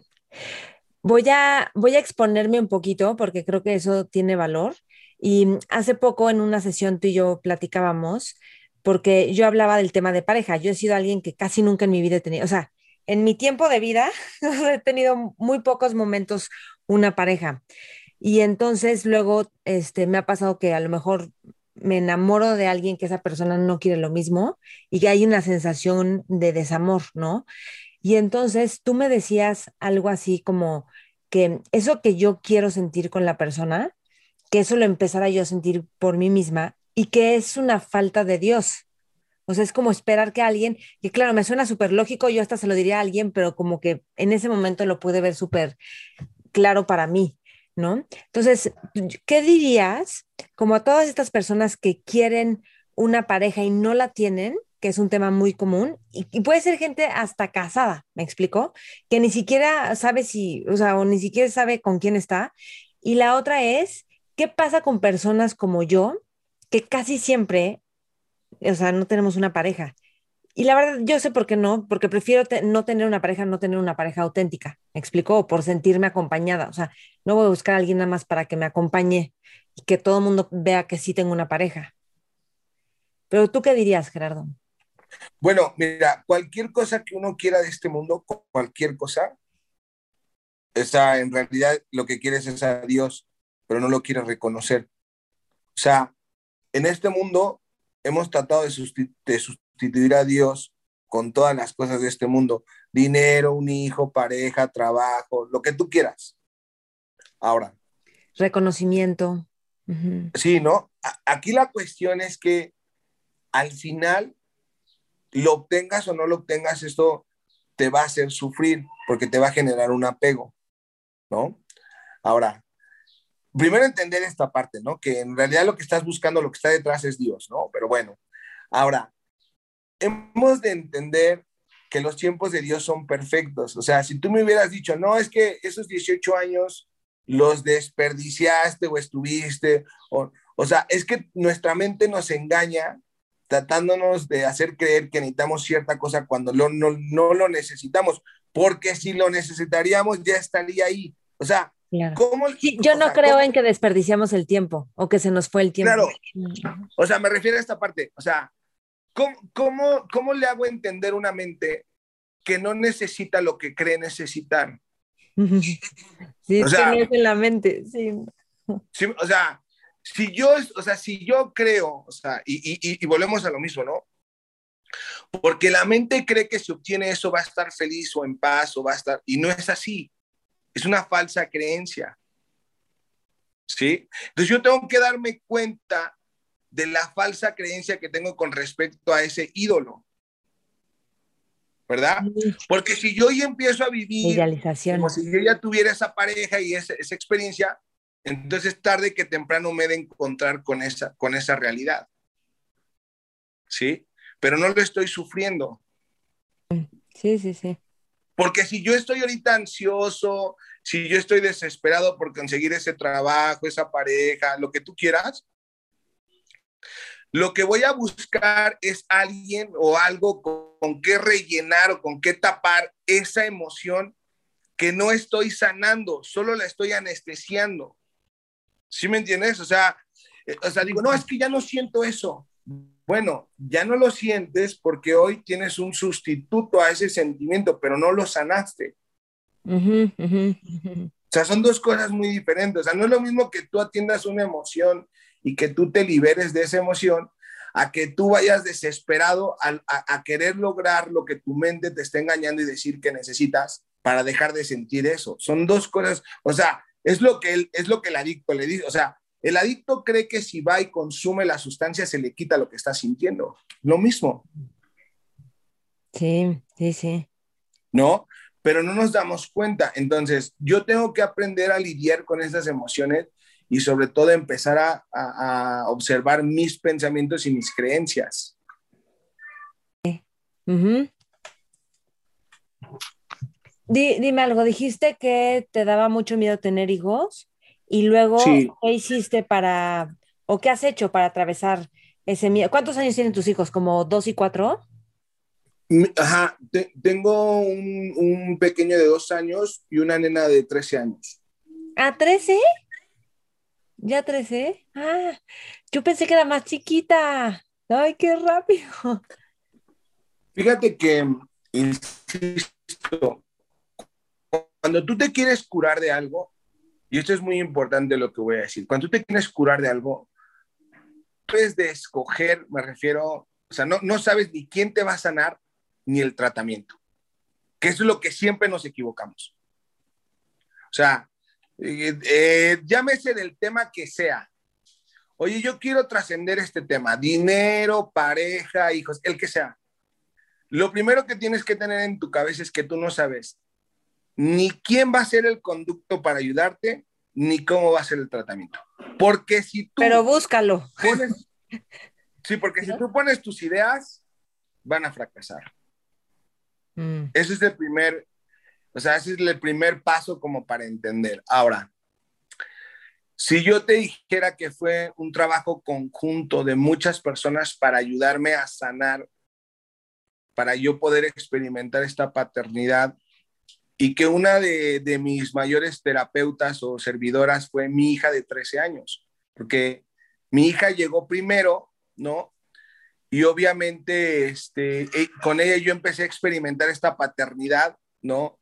Voy a, voy a exponerme un poquito porque creo que eso tiene valor. Y hace poco en una sesión tú y yo platicábamos porque yo hablaba del tema de pareja. Yo he sido alguien que casi nunca en mi vida he tenido, o sea, en mi tiempo de vida he tenido muy pocos momentos una pareja. Y entonces luego este, me ha pasado que a lo mejor me enamoro de alguien que esa persona no quiere lo mismo y que hay una sensación de desamor, ¿no? Y entonces tú me decías algo así como que eso que yo quiero sentir con la persona, que eso lo empezara yo a sentir por mí misma y que es una falta de Dios. O sea, es como esperar que alguien, que claro, me suena súper lógico, yo hasta se lo diría a alguien, pero como que en ese momento lo puede ver súper claro para mí. ¿No? Entonces, ¿qué dirías como a todas estas personas que quieren una pareja y no la tienen, que es un tema muy común, y, puede ser gente hasta casada, ¿me explico? Que ni siquiera sabe si, o sea, o ni siquiera sabe con quién está. Y la otra es, ¿qué pasa con personas como yo, que casi siempre, o sea, no tenemos una pareja? Y la verdad, yo sé por qué no, porque prefiero no tener una pareja, no tener una pareja auténtica, me explicó, por sentirme acompañada. O sea, no voy a buscar a alguien nada más para que me acompañe y que todo el mundo vea que sí tengo una pareja. Pero tú qué dirías, Gerardo? Bueno, mira, cualquier cosa que uno quiera de este mundo, cualquier cosa, esa en realidad lo que quieres es a Dios, pero no lo quieres reconocer. O sea, en este mundo hemos tratado de, sustituir a Dios con todas las cosas de este mundo, dinero, un hijo, pareja, trabajo, lo que tú quieras. Ahora. Reconocimiento. Sí, ¿no? Aquí la cuestión es que al final, lo obtengas o no lo obtengas, esto te va a hacer sufrir porque te va a generar un apego, ¿no? Ahora, primero entender esta parte, ¿no? Que en realidad lo que estás buscando, lo que está detrás es Dios, ¿no? Pero bueno, ahora, hemos de entender que los tiempos de Dios son perfectos. O sea, si tú me hubieras dicho, no, es que esos 18 años los desperdiciaste o estuviste, o, o sea, es que nuestra mente nos engaña tratándonos de hacer creer que necesitamos cierta cosa cuando no, no lo necesitamos, porque si lo necesitaríamos ya estaría ahí. O sea, ¿cómo, yo no creo en que desperdiciamos el tiempo o que se nos fue el tiempo. Claro, o sea, me refiero a esta parte, o sea, ¿cómo, cómo, cómo le hago entender una mente que no necesita lo que cree necesitar? Sí, o sea, es en la mente, sí. sí. O sea, si yo, o sea, si yo creo, o sea, y, y, volvemos a lo mismo, ¿no? Porque la mente cree que si obtiene eso va a estar feliz o en paz o va a estar, y no es así. Es una falsa creencia. ¿Sí? Entonces yo tengo que darme cuenta de la falsa creencia que tengo con respecto a ese ídolo. ¿Verdad? Porque si yo ya empiezo a vivir como si yo ya tuviera esa pareja y esa, esa experiencia, entonces, tarde que temprano me he de encontrar con esa, con esa realidad. ¿Sí? Pero no lo estoy sufriendo. Sí, sí, sí. Porque si yo estoy ahorita ansioso, si yo estoy desesperado por conseguir ese trabajo, esa pareja, lo que tú quieras, lo que voy a buscar es alguien o algo con, con qué rellenar o con qué tapar esa emoción que no estoy sanando, solo la estoy anestesiando. ¿Sí me entiendes? O sea, eh, o sea, digo, no, es que ya no siento eso. Bueno, ya no lo sientes porque hoy tienes un sustituto a ese sentimiento, pero no lo sanaste. O sea, son dos cosas muy diferentes. O sea, no es lo mismo que tú atiendas una emoción y que tú te liberes de esa emoción a que tú vayas desesperado a, a, querer lograr lo que tu mente te está engañando y decir que necesitas para dejar de sentir eso. Son dos cosas, o sea, es lo que, él, es lo que el adicto le dice. O sea, el adicto cree que si va y consume la sustancia se le quita lo que está sintiendo. Lo mismo. Sí, sí, sí. ¿No? Pero no nos damos cuenta. Entonces, yo tengo que aprender a lidiar con estas emociones y sobre todo empezar a, observar mis pensamientos y mis creencias. dime algo, dijiste que te daba mucho miedo tener hijos y luego, ¿qué hiciste para, o qué has hecho para atravesar ese miedo? ¿Cuántos años tienen tus hijos? ¿Como dos y cuatro? Ajá, tengo un, pequeño de dos años y una nena de 13 años. ¿A 13? ¿Ya 13? Ah, yo pensé que era más chiquita. Ay, qué rápido. Fíjate que, insisto, cuando tú te quieres curar de algo, y esto es muy importante lo que voy a decir, cuando tú te quieres curar de algo, puedes de escoger, me refiero, o sea, no, no sabes ni quién te va a sanar ni el tratamiento, que es lo que siempre nos equivocamos. O sea, eh, eh, llámese del tema que sea. Oye, yo quiero trascender este tema, dinero, pareja, hijos, el que sea. Lo primero que tienes que tener en tu cabeza es que tú no sabes ni quién va a ser el conducto para ayudarte, ni cómo va a ser el tratamiento. Porque si tú... Pero búscalo. sí, porque si tú pones tus ideas, van a fracasar. Mm. Ese es el primer, o sea, ese es el primer paso como para entender. Ahora, si yo te dijera que fue un trabajo conjunto de muchas personas para ayudarme a sanar, para yo poder experimentar esta paternidad, y que una de, mis mayores terapeutas o servidoras fue mi hija de 13 años, porque mi hija llegó primero, ¿no? Y obviamente este, e, con ella yo empecé a experimentar esta paternidad, ¿no?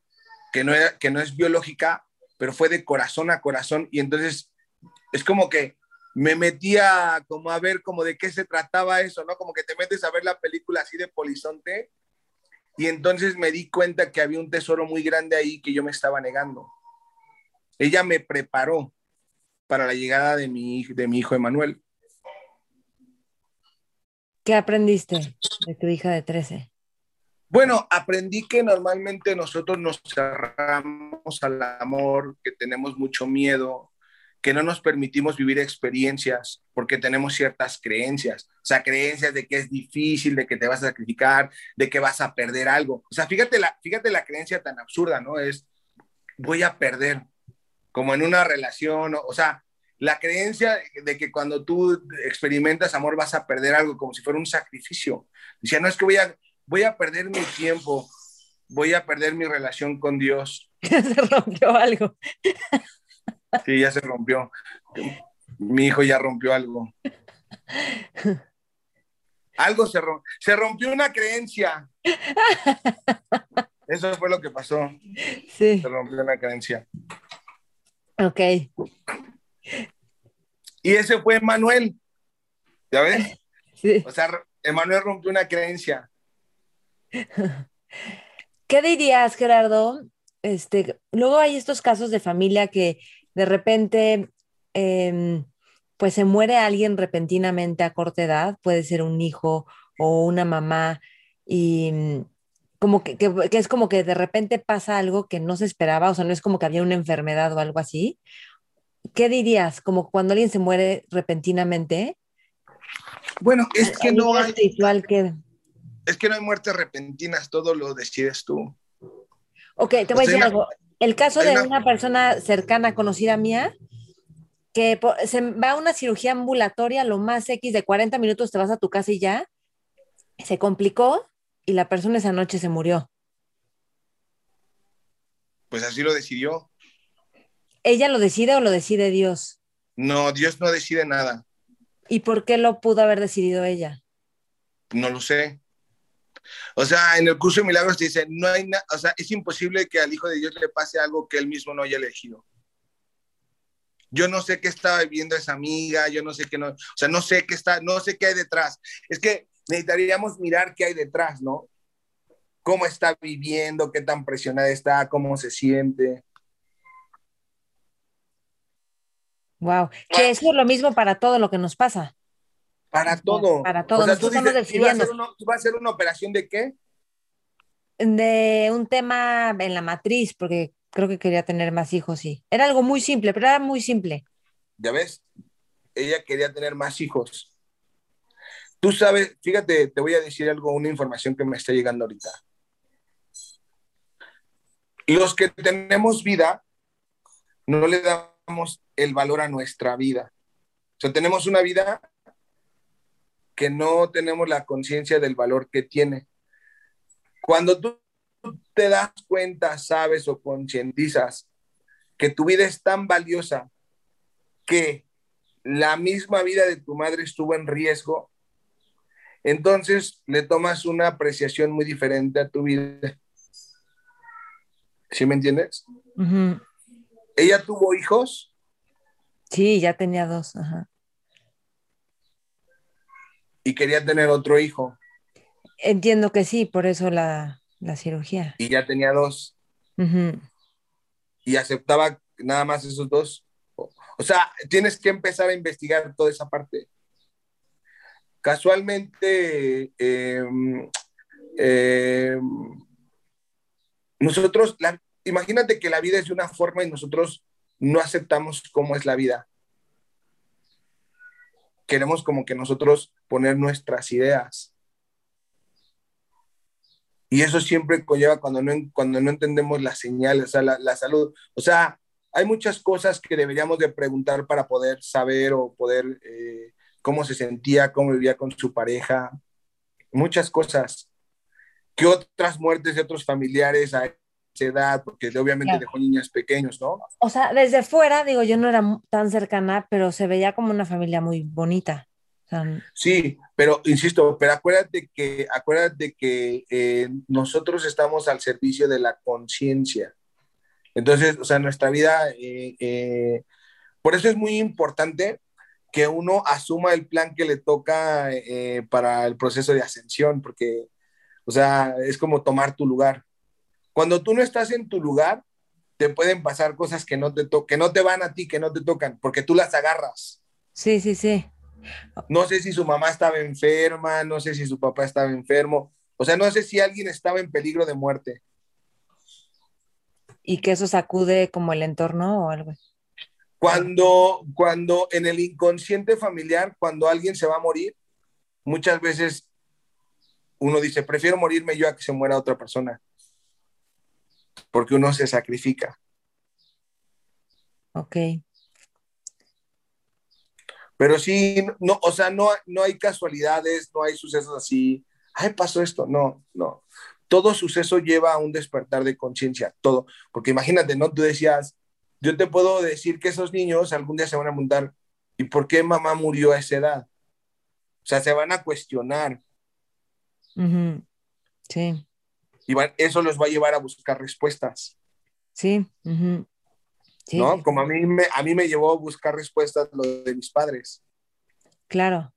Que no, es biológica, pero fue de corazón a corazón. Y entonces es como que me metía como a ver como de qué se trataba eso, ¿no? Como que te metes a ver la película así de Polizonte y entonces me di cuenta que había un tesoro muy grande ahí que yo me estaba negando. Ella me preparó para la llegada de mi, de mi hijo Emanuel. ¿Qué aprendiste de tu hija de 13? Bueno, aprendí que normalmente nosotros nos cerramos al amor, que tenemos mucho miedo, que no nos permitimos vivir experiencias porque tenemos ciertas creencias, o sea, creencias de que es difícil, de que te vas a sacrificar, de que vas a perder algo. O sea, fíjate la, fíjate la creencia tan absurda, ¿no? Es, voy a perder, como en una relación, o, sea, la creencia de que cuando tú experimentas amor vas a perder algo, como si fuera un sacrificio. Decía, no es que voy a, voy a perder mi tiempo, voy a perder mi relación con Dios. Se rompió algo. Sí, ya se rompió. Mi hijo ya rompió algo. Algo se rompió. Se rompió una creencia. Eso fue lo que pasó. Sí. Se rompió una creencia. Ok. Y ese fue Manuel. ¿Ya ves? Sí. O sea, Emanuel rompió una creencia. ¿Qué dirías, Gerardo? Este, luego hay estos casos de familia que de repente, em, pues se muere alguien repentinamente a corta edad, puede ser un hijo o una mamá, y como que, que, es como que de repente pasa algo que no se esperaba, o sea, no es como que había una enfermedad o algo así. ¿Qué dirías? Como cuando alguien se muere repentinamente. Bueno, es que no hay... que... Es que no hay muertes repentinas, todo lo decides tú. Ok, te voy a decir algo. El caso de una... persona cercana, conocida mía, que se va a una cirugía ambulatoria, lo más X de 40 minutos te vas a tu casa y ya, se complicó y la persona esa noche se murió. Pues así lo decidió. ¿Ella lo decide o lo decide Dios? No, Dios no decide nada. ¿Y por qué lo pudo haber decidido ella? No lo sé. O sea, en el curso de milagros te dice, no hay o sea, es imposible que al Hijo de Dios le pase algo que él mismo no haya elegido. Yo no sé qué estaba viviendo esa amiga, yo no sé qué no, o sea, no sé qué está, no sé qué hay detrás. Es que necesitaríamos mirar qué hay detrás, ¿no? Cómo está viviendo, qué tan presionada está, cómo se siente. Wow, que eso es lo mismo para todo lo que nos pasa. Para todo. Para todo. O sea, tú dices, ¿iba a, hacer una, ¿va a hacer una operación de qué? De un tema en la matriz, porque creo que quería tener más hijos, sí. Era algo muy simple, pero era muy simple. Ya ves, ella quería tener más hijos. Tú sabes, fíjate, te voy a decir algo, una información que me está llegando ahorita. Los que tenemos vida, no le damos el valor a nuestra vida. O sea, tenemos una vida que no tenemos la conciencia del valor que tiene. Cuando tú te das cuenta, sabes o concientizas que tu vida es tan valiosa que la misma vida de tu madre estuvo en riesgo, entonces le tomas una apreciación muy diferente a tu vida. ¿Sí me entiendes? ¿Ella tuvo hijos? Sí, ya tenía dos. Ajá y quería tener otro hijo. Entiendo que sí, por eso la, cirugía. Y ya tenía dos. Y aceptaba nada más esos dos. O sea, tienes que empezar a investigar toda esa parte. Casualmente, em, em, nosotros, imagínate que la vida es de una forma y nosotros no aceptamos cómo es la vida queremos como que nosotros poner nuestras ideas. Y eso siempre conlleva cuando no, cuando no entendemos las señales, o sea, la, salud. O sea, hay muchas cosas que deberíamos de preguntar para poder saber o poder eh, cómo se sentía, cómo vivía con su pareja, muchas cosas. ¿Qué otras muertes de otros familiares hay? Edad, porque obviamente dejó niños pequeños, ¿no? O sea, desde fuera, digo, yo no era tan cercana, pero se veía como una familia muy bonita. sí, pero insisto, pero acuérdate que, acuérdate que eh, nosotros estamos al servicio de la conciencia. Entonces, o sea, nuestra vida, eh, eh, por eso es muy importante que uno asuma el plan que le toca eh, para el proceso de ascensión, porque, o sea, es como tomar tu lugar. Cuando tú no estás en tu lugar, te pueden pasar cosas que no te, que no te van a ti, que no te tocan, porque tú las agarras. Sí, sí, sí. No sé si su mamá estaba enferma, no sé si su papá estaba enfermo, o sea, no sé si alguien estaba en peligro de muerte. Y que eso sacude como el entorno o algo. Cuando, cuando en el inconsciente familiar, cuando alguien se va a morir, muchas veces uno dice, prefiero morirme yo a que se muera otra persona. Porque uno se sacrifica. Ok. Pero sí, no, o sea, no, no hay casualidades, no hay sucesos así. Ay, pasó esto. No, no. Todo suceso lleva a un despertar de conciencia, todo. Porque imagínate, ¿no? Tú decías, yo te puedo decir que esos niños algún día se van a preguntar, ¿y por qué mamá murió a esa edad? O sea, se van a cuestionar. Sí. Y eso los va a llevar a buscar respuestas. Sí. ¿No? Como a mí, me, a mí me llevó a buscar respuestas lo de mis padres. Claro.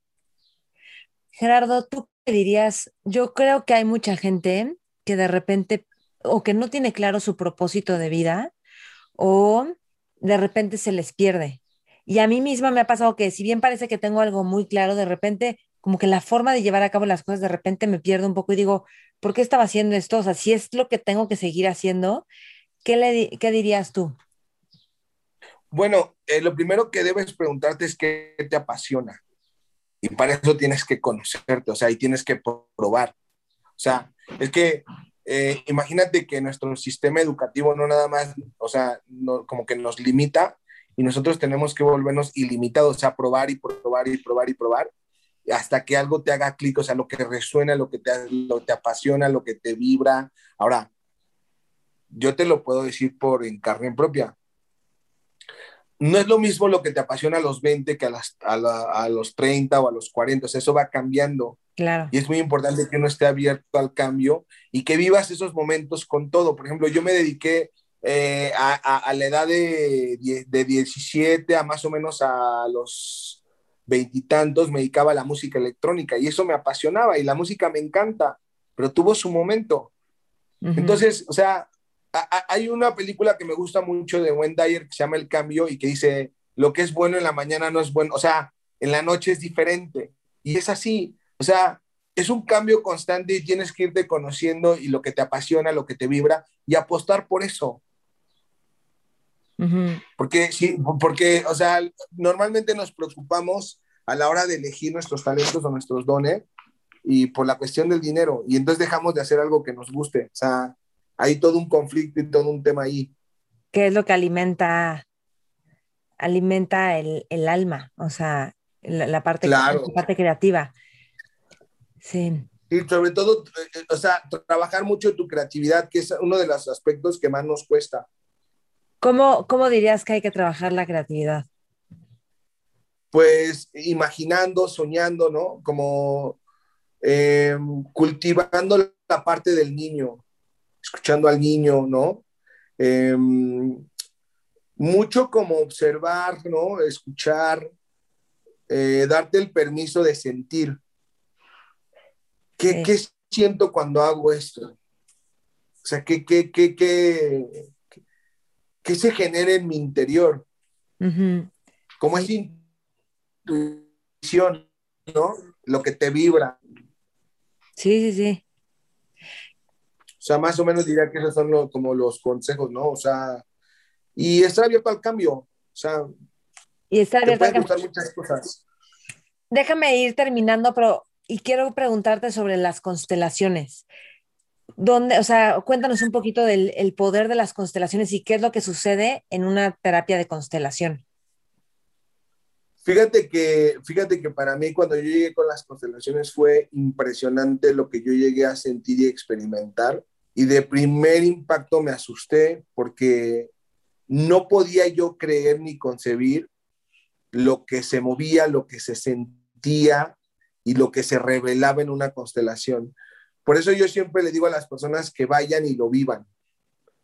Gerardo, ¿tú qué dirías? Yo creo que hay mucha gente que de repente o que no tiene claro su propósito de vida o de repente se les pierde. Y a mí misma me ha pasado que si bien parece que tengo algo muy claro, de repente como que la forma de llevar a cabo las cosas de repente me pierdo un poco y digo, ¿por qué estaba haciendo esto? O sea, si es lo que tengo que seguir haciendo, ¿qué, le, qué dirías tú? Bueno, eh, lo primero que debes preguntarte es qué te apasiona. Y para eso tienes que conocerte, o sea, y tienes que probar. O sea, es que eh, imagínate que nuestro sistema educativo no nada más, o sea, como que nos limita y nosotros tenemos que volvernos ilimitados, sea, probar y probar y probar y probar hasta que algo te haga clic, o sea, lo que resuena, lo que te, lo te apasiona, lo que te vibra. Ahora, yo te lo puedo decir por en carne propia. No es lo mismo lo que te apasiona a los 20 que a, las, a, a los 30 o a los 40, o sea, eso va cambiando. Claro. Y es muy importante que uno esté abierto al cambio y que vivas esos momentos con todo. Por ejemplo, yo me dediqué eh, a, a, la edad de, de 17 a más o menos a los veintitantos, me dedicaba a la música electrónica y eso me apasionaba y la música me encanta, pero tuvo su momento. Entonces, o sea, hay una película que me gusta mucho de Wendy Dyer que se llama El Cambio y que dice, lo que es bueno en la mañana no es bueno, o sea, en la noche es diferente. Y es así, o sea, es un cambio constante y tienes que irte conociendo y lo que te apasiona, lo que te vibra y apostar por eso. Porque, sí, porque, o sea, normalmente nos preocupamos a la hora de elegir nuestros talentos o nuestros dones y por la cuestión del dinero y entonces dejamos de hacer algo que nos guste. O sea, hay todo un conflicto y todo un tema ahí. ¿Qué es lo que alimenta, alimenta el, el alma? O sea, la, parte, la parte creativa. Sí. Y sobre todo, eh, o sea, trabajar mucho tu creatividad, que es uno de los aspectos que más nos cuesta. ¿Cómo, cómo dirías que hay que trabajar la creatividad? Pues imaginando, soñando, ¿no? Como eh, cultivando la parte del niño, escuchando al niño, ¿no? Eh, mucho como observar, ¿no? Escuchar, darte el permiso de sentir. ¿Qué, siento cuando hago esto? O sea, ¿qué, qué, qué, qué, qué se genera en mi interior? ¿Cómo es intuición, ¿no? Lo que te vibra. Sí, sí, sí. O sea, más o menos diría que esos son como los consejos, ¿no? O sea, y estar abierto al cambio. O sea, y estar abierto te pueden gustar muchas cosas. Déjame ir terminando, pero y quiero preguntarte sobre las constelaciones. ¿Dónde, o sea, cuéntanos un poquito del el poder de las constelaciones y qué es lo que sucede en una terapia de constelación. Fíjate que, fíjate que para mí cuando yo llegué con las constelaciones fue impresionante lo que yo llegué a sentir y experimentar. Y de primer impacto me asusté porque no podía yo creer ni concebir lo que se movía, lo que se sentía y lo que se revelaba en una constelación. Por eso yo siempre le digo a las personas que vayan y lo vivan,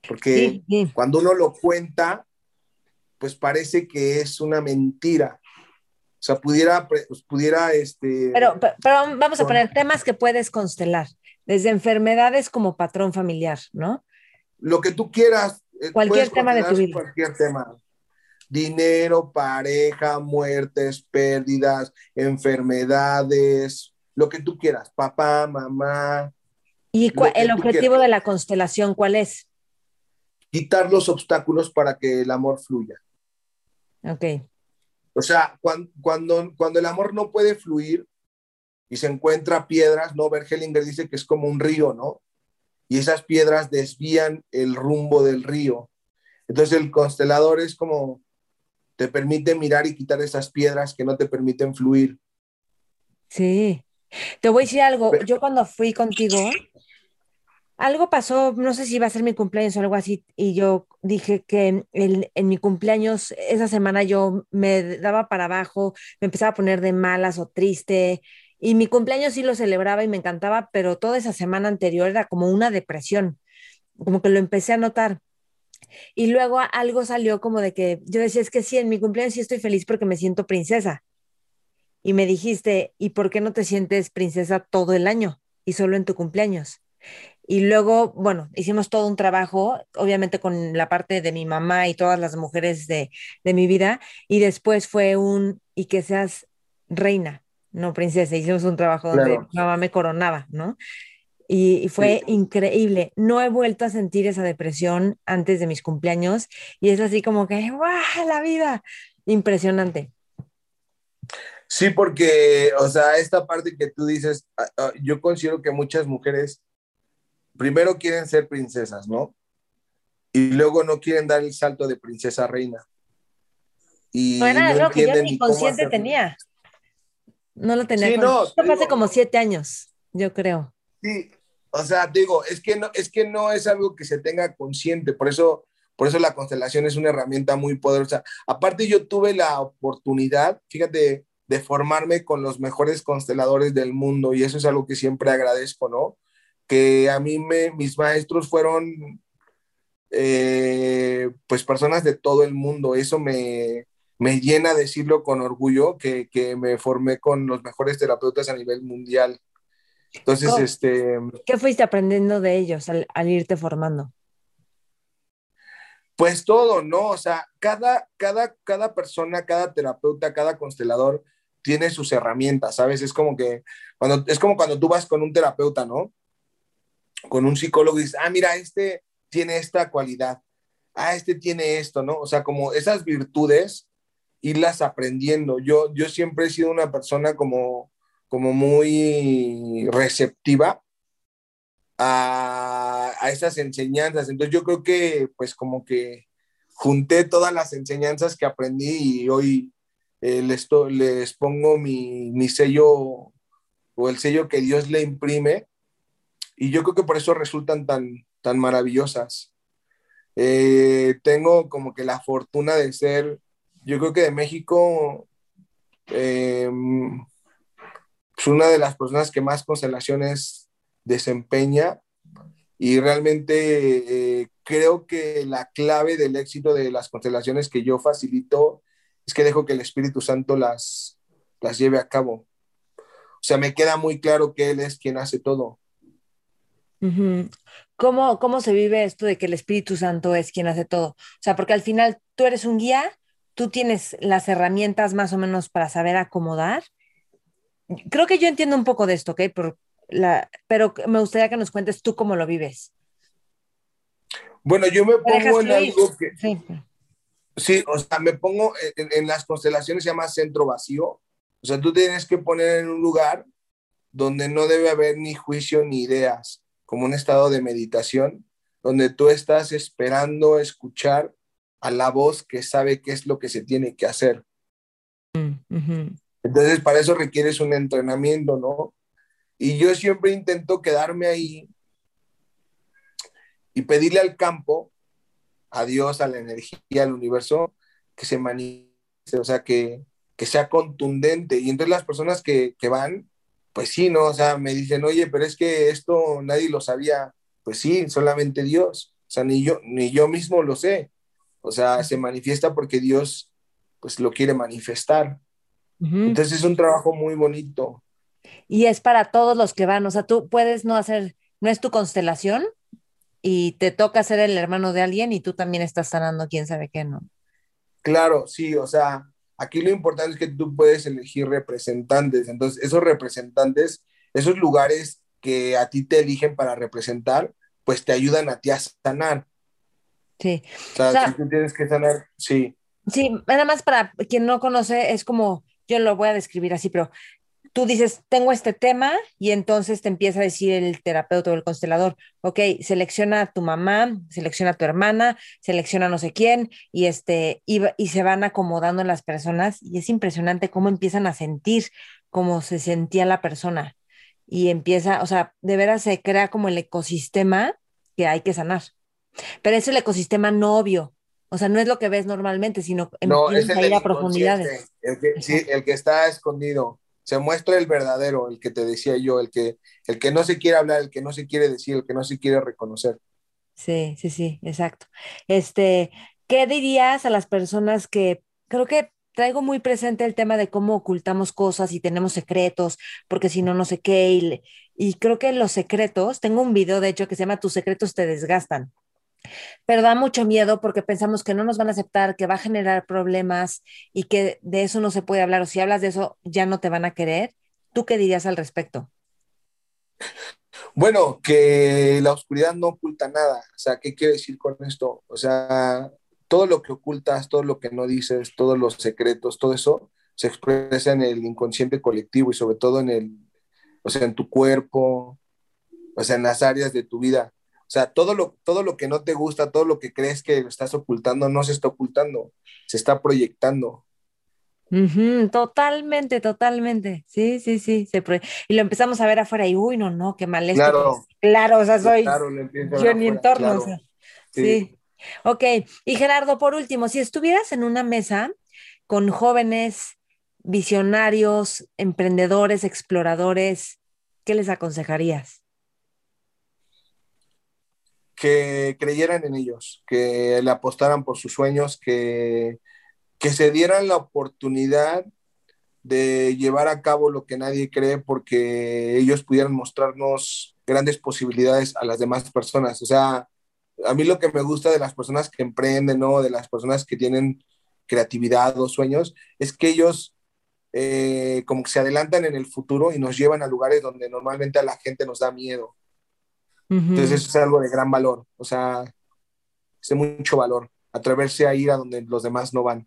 porque cuando uno lo cuenta, pues parece que es una mentira, O sea, pudiera, pues, pudiera, este... Pero, pero, vamos a poner temas que puedes constelar, desde enfermedades como patrón familiar, ¿no? Lo que tú quieras. Eh, cualquier tema de tu vida. Cualquier tema. Dinero, pareja, muertes, pérdidas, enfermedades, lo que tú quieras, papá, mamá. ¿Y el objetivo de la constelación cuál es? Quitar los obstáculos para que el amor fluya. Ok. O sea, cuando, cuando, cuando el amor no puede fluir y se encuentra piedras, ¿no? Bergelinger dice que es como un río, ¿no? Y esas piedras desvían el rumbo del río. Entonces el constelador es como te permite mirar y quitar esas piedras que no te permiten fluir. Sí. Te voy a decir algo. Yo cuando fui contigo, algo pasó, no sé si iba a ser mi cumpleaños o algo así, y yo dije que en, mi cumpleaños esa semana yo me daba para abajo, me empezaba a poner de malas o triste, y mi cumpleaños sí lo celebraba y me encantaba, pero toda esa semana anterior era como una depresión, como que lo empecé a notar. Y luego algo salió como de que yo decía, es que sí, en mi cumpleaños sí estoy feliz porque me siento princesa. Y me dijiste, ¿y por qué no te sientes princesa todo el año y solo en tu cumpleaños? Y luego, bueno, hicimos todo un trabajo, obviamente con la parte de mi mamá y todas las mujeres de, mi vida. Y después fue un, y que seas reina, no princesa. Hicimos un trabajo donde mi mamá me coronaba, ¿no? Y, fue increíble. No he vuelto a sentir esa depresión antes de mis cumpleaños y es así como que, ¡guau! La vida. Impresionante. Sí, porque, o sea, esta parte que tú dices, ah, ah, yo considero que muchas mujeres primero quieren ser princesas, ¿no? Y luego no quieren dar el salto de princesa reina. Y no era algo que yo ni consciente tenía. No lo tenía. Sí, no, Esto hace como siete años, yo creo. Sí, o sea, digo, es que no, es que no es algo que se tenga consciente, por eso, por eso la constelación es una herramienta muy poderosa. Aparte, yo tuve la oportunidad, fíjate, de formarme con los mejores consteladores del mundo y eso es algo que siempre agradezco, ¿no? que a mí me, mis maestros fueron eh, pues personas de todo el mundo. Eso me, me llena decirlo con orgullo, que, que, me formé con los mejores terapeutas a nivel mundial. Entonces, este... ¿Qué fuiste aprendiendo de ellos al, al, irte formando? Pues todo, ¿no? O sea, cada, cada, cada persona, cada terapeuta, cada constelador tiene sus herramientas, ¿sabes? Es como que, cuando, es como cuando tú vas con un terapeuta, ¿no? con un psicólogo y dices, ah, mira, este tiene esta cualidad, ah, este tiene esto, ¿no? O sea, como esas virtudes, irlas aprendiendo. Yo, yo siempre he sido una persona como, como muy receptiva a, a esas enseñanzas. Entonces yo creo que pues como que junté todas las enseñanzas que aprendí y hoy eh, les, pongo mi, mi sello o el sello que Dios le imprime y yo creo que por eso resultan tan, tan maravillosas. Eh, tengo como que la fortuna de ser, yo creo que de México, eh, una de las personas que más constelaciones desempeña y realmente eh, creo que la clave del éxito de las constelaciones que yo facilito es que dejo que el Espíritu Santo las, las lleve a cabo. O sea, me queda muy claro que Él es quien hace todo. ¿Cómo, ¿Cómo se vive esto de que el Espíritu Santo es quien hace todo? O sea, porque al final tú eres un guía, tú tienes las herramientas más o menos para saber acomodar. Creo que yo entiendo un poco de esto, ¿ok? Pero, la, pero me gustaría que nos cuentes tú cómo lo vives. Bueno, yo me pongo en algo que... Sí. O sea, me pongo en, en las constelaciones, se llama centro vacío. O sea, tú tienes que poner en un lugar donde no debe haber ni juicio ni ideas como un estado de meditación, donde tú estás esperando escuchar a la voz que sabe qué es lo que se tiene que hacer. Mm, Entonces, para eso requieres un entrenamiento, ¿no? Y yo siempre intento quedarme ahí y pedirle al campo, a Dios, a la energía, al universo, que se manifieste, o sea, que, que sea contundente. Y entonces las personas que, que van, pues sí, ¿no? O sea, me dicen, oye, pero es que esto nadie lo sabía. Pues sí, solamente Dios. O sea, ni yo, ni yo mismo lo sé. O sea, se manifiesta porque Dios, pues lo quiere manifestar. Entonces es un trabajo muy bonito. Y es para todos los que van, o sea, tú puedes no hacer, no es tu constelación y te toca ser el hermano de alguien y tú también estás sanando quién sabe qué, ¿no? Claro, sí, o sea, aquí lo importante es que tú puedes elegir representantes, entonces esos representantes, esos lugares que a ti te eligen para representar, pues te ayudan a ti a sanar. Sí. O sea, si tú tienes que sanar, sí. Sí, nada más para quien no conoce, es como, yo lo voy a describir así, pero tú dices, tengo este tema y entonces te empieza a decir el terapeuta o el constelador, ok, selecciona a tu mamá, selecciona a tu hermana, selecciona a no sé quién y, este, y, y se van acomodando las personas y es impresionante cómo empiezan a sentir cómo se sentía la persona y empieza, o sea, de veras se crea como el ecosistema que hay que sanar. Pero es el ecosistema no obvio, o sea, no es lo que ves normalmente, sino no, a ir a profundidades. El que, sí, el que está escondido se muestra el verdadero, el que te decía yo, el que, el que no se quiere hablar, el que no se quiere decir, el que no se quiere reconocer. Sí, sí, sí, exacto. Este, ¿qué dirías a las personas que creo que traigo muy presente el tema de cómo ocultamos cosas y tenemos secretos, porque si no, no sé qué, y, y creo que los secretos, tengo un video de hecho que se llama Tus secretos te desgastan pero da mucho miedo porque pensamos que no nos van a aceptar, que va a generar problemas y que de eso no se puede hablar o si hablas de eso ya no te van a querer. ¿Tú qué dirías al respecto? Bueno, que la oscuridad no oculta nada. O sea, ¿qué quiero decir con esto? O sea, todo lo que ocultas, todo lo que no dices, todos los secretos, todo eso se expresa en el inconsciente colectivo y sobre todo en el, o sea, en tu cuerpo, o sea, en las áreas de tu vida. O sea, todo lo, todo lo que no te gusta, todo lo que crees que estás ocultando, no se está ocultando, se está proyectando. totalmente, totalmente. Sí, sí, sí. y lo empezamos a ver afuera y, uy, no, no, qué mal esto. Claro. Claro, o sea, soy yo en mi entorno. sí. Ok, y Gerardo, por último, si estuvieras en una mesa con jóvenes visionarios, emprendedores, exploradores, ¿qué les aconsejarías? Que creyeran en ellos, que le apostaran por sus sueños, que, que se dieran la oportunidad de llevar a cabo lo que nadie cree porque ellos pudieran mostrarnos grandes posibilidades a las demás personas. O sea, a mí lo que me gusta de las personas que emprenden, ¿no? De las personas que tienen creatividad o sueños, es que ellos eh, como que se adelantan en el futuro y nos llevan a lugares donde normalmente a la gente nos da miedo. Entonces eso es algo de gran valor, o sea, es de mucho valor, atreverse a ir a donde los demás no van.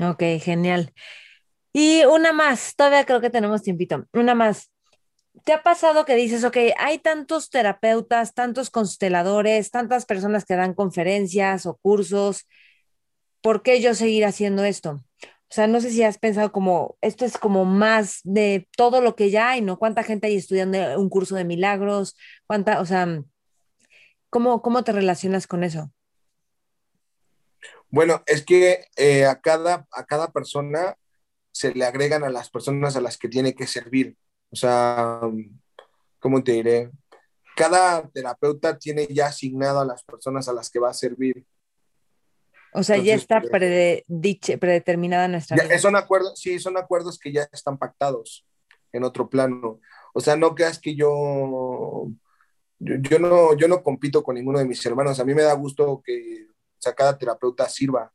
Ok, genial. Y una más, todavía creo que tenemos tiempito, una más. ¿Te ha pasado que dices, ok, hay tantos terapeutas, tantos consteladores, tantas personas que dan conferencias o cursos, ¿por qué yo seguir haciendo esto? O sea, no sé si has pensado como, esto es como más de todo lo que ya hay, ¿no? ¿Cuánta gente hay estudiando un curso de milagros? ¿Cuánta, o sea, cómo, cómo te relacionas con eso? Bueno, es que eh, a, cada, a cada persona se le agregan a las personas a las que tiene que servir. O sea, ¿cómo te diré? Cada terapeuta tiene ya asignado a las personas a las que va a servir. O sea, ya está predeterminada nuestra vida. Son acuerdos, sí, son acuerdos que ya están pactados en otro plano. O sea, no creas que yo, yo, no, yo no compito con ninguno de mis hermanos. A mí me da gusto que sea, cada terapeuta sirva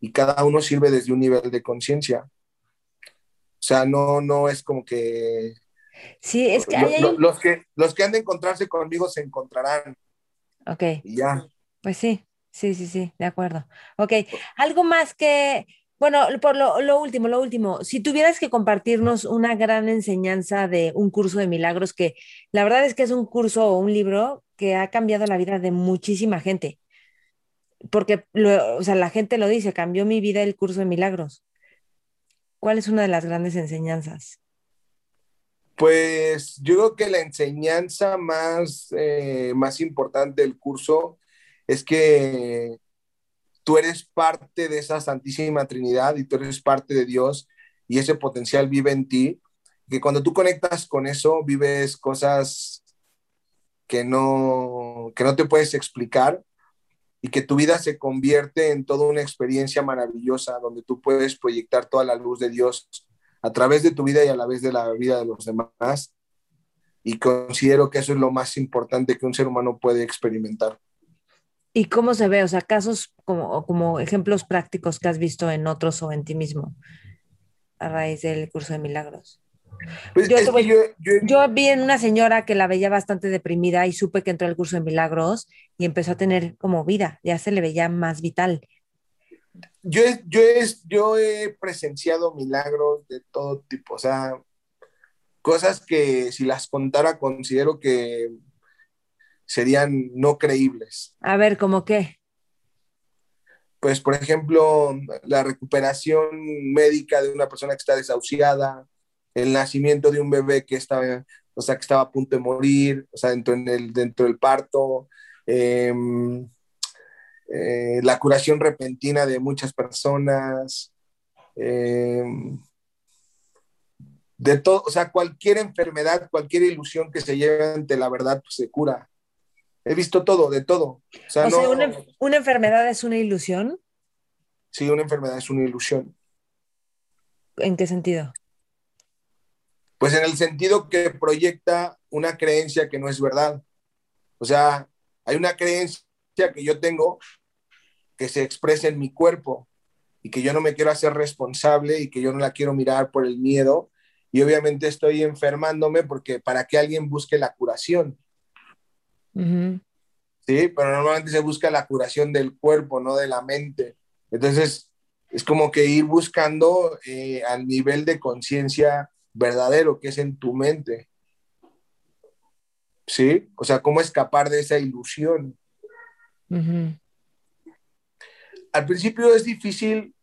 y cada uno sirve desde un nivel de conciencia. O sea, no, no es como que... Sí, es que, los que los que han de encontrarse conmigo se encontrarán. Ok. Y ya. Pues sí. Sí, sí, sí, de acuerdo. Ok, algo más que, bueno, por lo, último, lo último, si tuvieras que compartirnos una gran enseñanza de un curso de milagros, que la verdad es que es un curso o un libro que ha cambiado la vida de muchísima gente, porque, o sea, la gente lo dice, cambió mi vida el curso de milagros. ¿Cuál es una de las grandes enseñanzas? Pues yo creo que la enseñanza más, eh, más importante del curso es que tú eres parte de esa Santísima Trinidad y tú eres parte de Dios y ese potencial vive en ti, que cuando tú conectas con eso vives cosas que no, que no te puedes explicar y que tu vida se convierte en toda una experiencia maravillosa donde tú puedes proyectar toda la luz de Dios a través de tu vida y a la vez de la vida de los demás. Y considero que eso es lo más importante que un ser humano puede experimentar. ¿Y cómo se ve? O sea, casos como, como ejemplos prácticos que has visto en otros o en ti mismo a raíz del curso de milagros. Pues yo, yo, vi en una señora que la veía bastante deprimida y supe que entró al curso de milagros y empezó a tener como vida, ya se le veía más vital. Yo, yo, yo he presenciado milagros de todo tipo, o sea, cosas que si las contara considero que serían no creíbles. A ver, ¿cómo qué? Pues, por ejemplo, la recuperación médica de una persona que está desahuciada, el nacimiento de un bebé que estaba, o sea, que estaba a punto de morir, o sea, dentro, el, dentro del parto, em, eh, la curación repentina de muchas personas, em, de todo, o sea, cualquier enfermedad, cualquier ilusión que se lleve ante la verdad, pues se cura. He visto todo, de todo. O sea, una, una enfermedad es una ilusión. Sí, una enfermedad es una ilusión. ¿En qué sentido? Pues en el sentido que proyecta una creencia que no es verdad. O sea, hay una creencia que yo tengo que se expresa en mi cuerpo y que yo no me quiero hacer responsable y que yo no la quiero mirar por el miedo y obviamente estoy enfermándome porque para que alguien busque la curación. Sí, pero normalmente se busca la curación del cuerpo, no de la mente. Entonces, es como que ir buscando eh, al nivel de conciencia verdadero que es en tu mente. ¿Sí? O sea, cómo escapar de esa ilusión. Al principio es difícil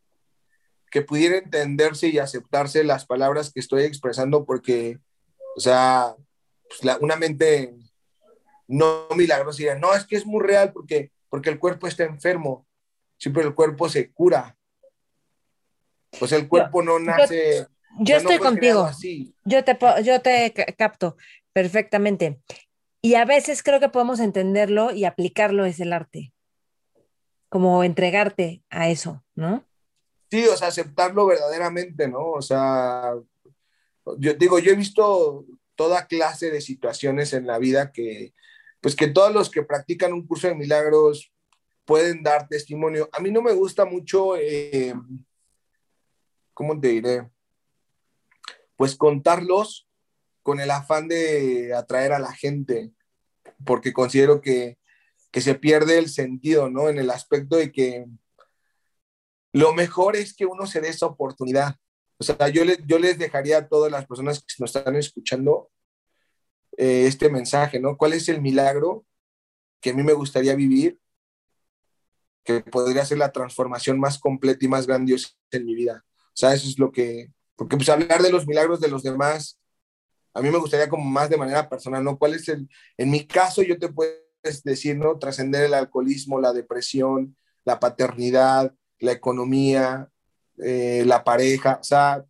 que pudiera entenderse y aceptarse las palabras que estoy expresando porque, o sea, pues una mente no milagrosa diría, no, es que es muy real porque, porque el cuerpo está enfermo, siempre el cuerpo se cura. Pues el cuerpo no nace yo estoy contigo. Yo te, yo te capto perfectamente. Y a veces creo que podemos entenderlo y aplicarlo es el arte. Como entregarte a eso, ¿no? Sí, o sea, aceptarlo verdaderamente, ¿no? O sea, yo digo, yo he visto toda clase de situaciones en la vida que, pues que todos los que practican un curso de milagros pueden dar testimonio. A mí no me gusta mucho, eh, ¿cómo te diré? pues contarlos con el afán de atraer a la gente, porque considero que, se pierde el sentido, ¿no? En el aspecto de que lo mejor es que uno se dé esa oportunidad. O sea, yo, yo les dejaría a todas las personas que nos están escuchando eh, este mensaje, ¿no? ¿Cuál es el milagro que a mí me gustaría vivir? Que podría ser la transformación más completa y más grandiosa en mi vida. O sea, eso es lo que, porque pues hablar de los milagros de los demás, a mí me gustaría como más de manera personal, ¿no? ¿Cuál es el, en mi caso yo te puedo decir, ¿no? Trascender el alcoholismo, la depresión, la paternidad, la economía, eh, la pareja, o sea,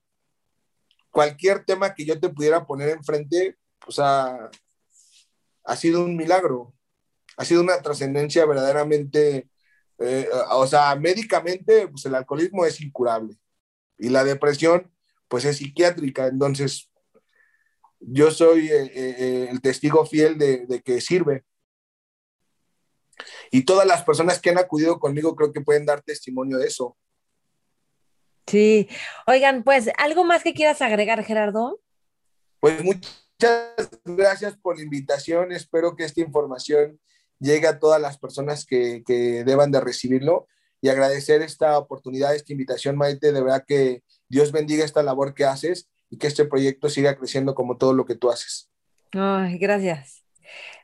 cualquier tema que yo te pudiera poner enfrente, o sea, ha sido un milagro, ha sido una trascendencia verdaderamente, eh, o sea, médicamente, pues el alcoholismo es incurable y la depresión pues es psiquiátrica. Entonces, yo soy eh, eh, el testigo fiel de, que sirve. Y todas las personas que han acudido conmigo creo que pueden dar testimonio de eso. Sí, oigan, pues algo más que quieras agregar, Gerardo. Pues muchas gracias por la invitación. Espero que esta información llegue a todas las personas que, deban de recibirlo y agradecer esta oportunidad, esta invitación, Maite. De verdad que Dios bendiga esta labor que haces y que este proyecto siga creciendo como todo lo que tú haces. Ay, gracias.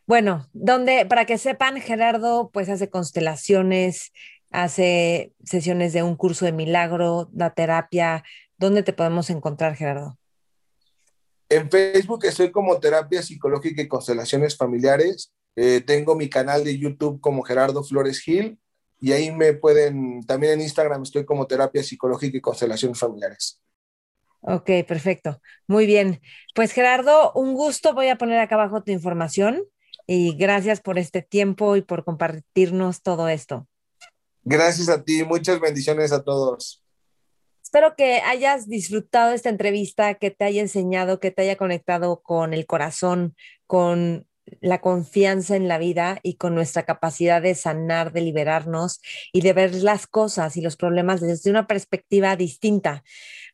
Bueno, donde, para que sepan, Gerardo pues hace constelaciones, hace sesiones de un curso de milagro, da terapia. ¿Dónde te podemos encontrar, Gerardo? En Facebook estoy como terapia psicológica y constelaciones familiares. Eh, tengo mi canal de YouTube como Gerardo Flores Gil y ahí me pueden, también en Instagram estoy como terapia psicológica y constelaciones familiares. Ok, perfecto. Muy bien. Pues Gerardo, un gusto. Voy a poner acá abajo tu información y gracias por este tiempo y por compartirnos todo esto. Gracias a ti. Muchas bendiciones a todos. Espero que hayas disfrutado esta entrevista, que te haya enseñado, que te haya conectado con el corazón, con la confianza en la vida y con nuestra capacidad de sanar, de liberarnos y de ver las cosas y los problemas desde una perspectiva distinta.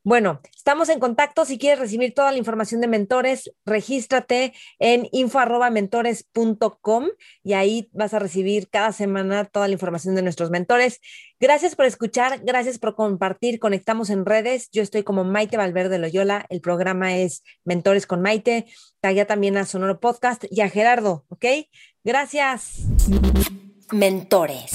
Bueno, estamos en contacto. Si quieres recibir toda la información de mentores, regístrate en info.mentores.com y ahí vas a recibir cada semana toda la información de nuestros mentores. Gracias por escuchar, gracias por compartir. Conectamos en redes. Yo estoy como Maite Valverde Loyola. El programa es Mentores con Maite. Taguea también a Sonoro Podcast y a Gerardo, ¿ok? Gracias. Mentores.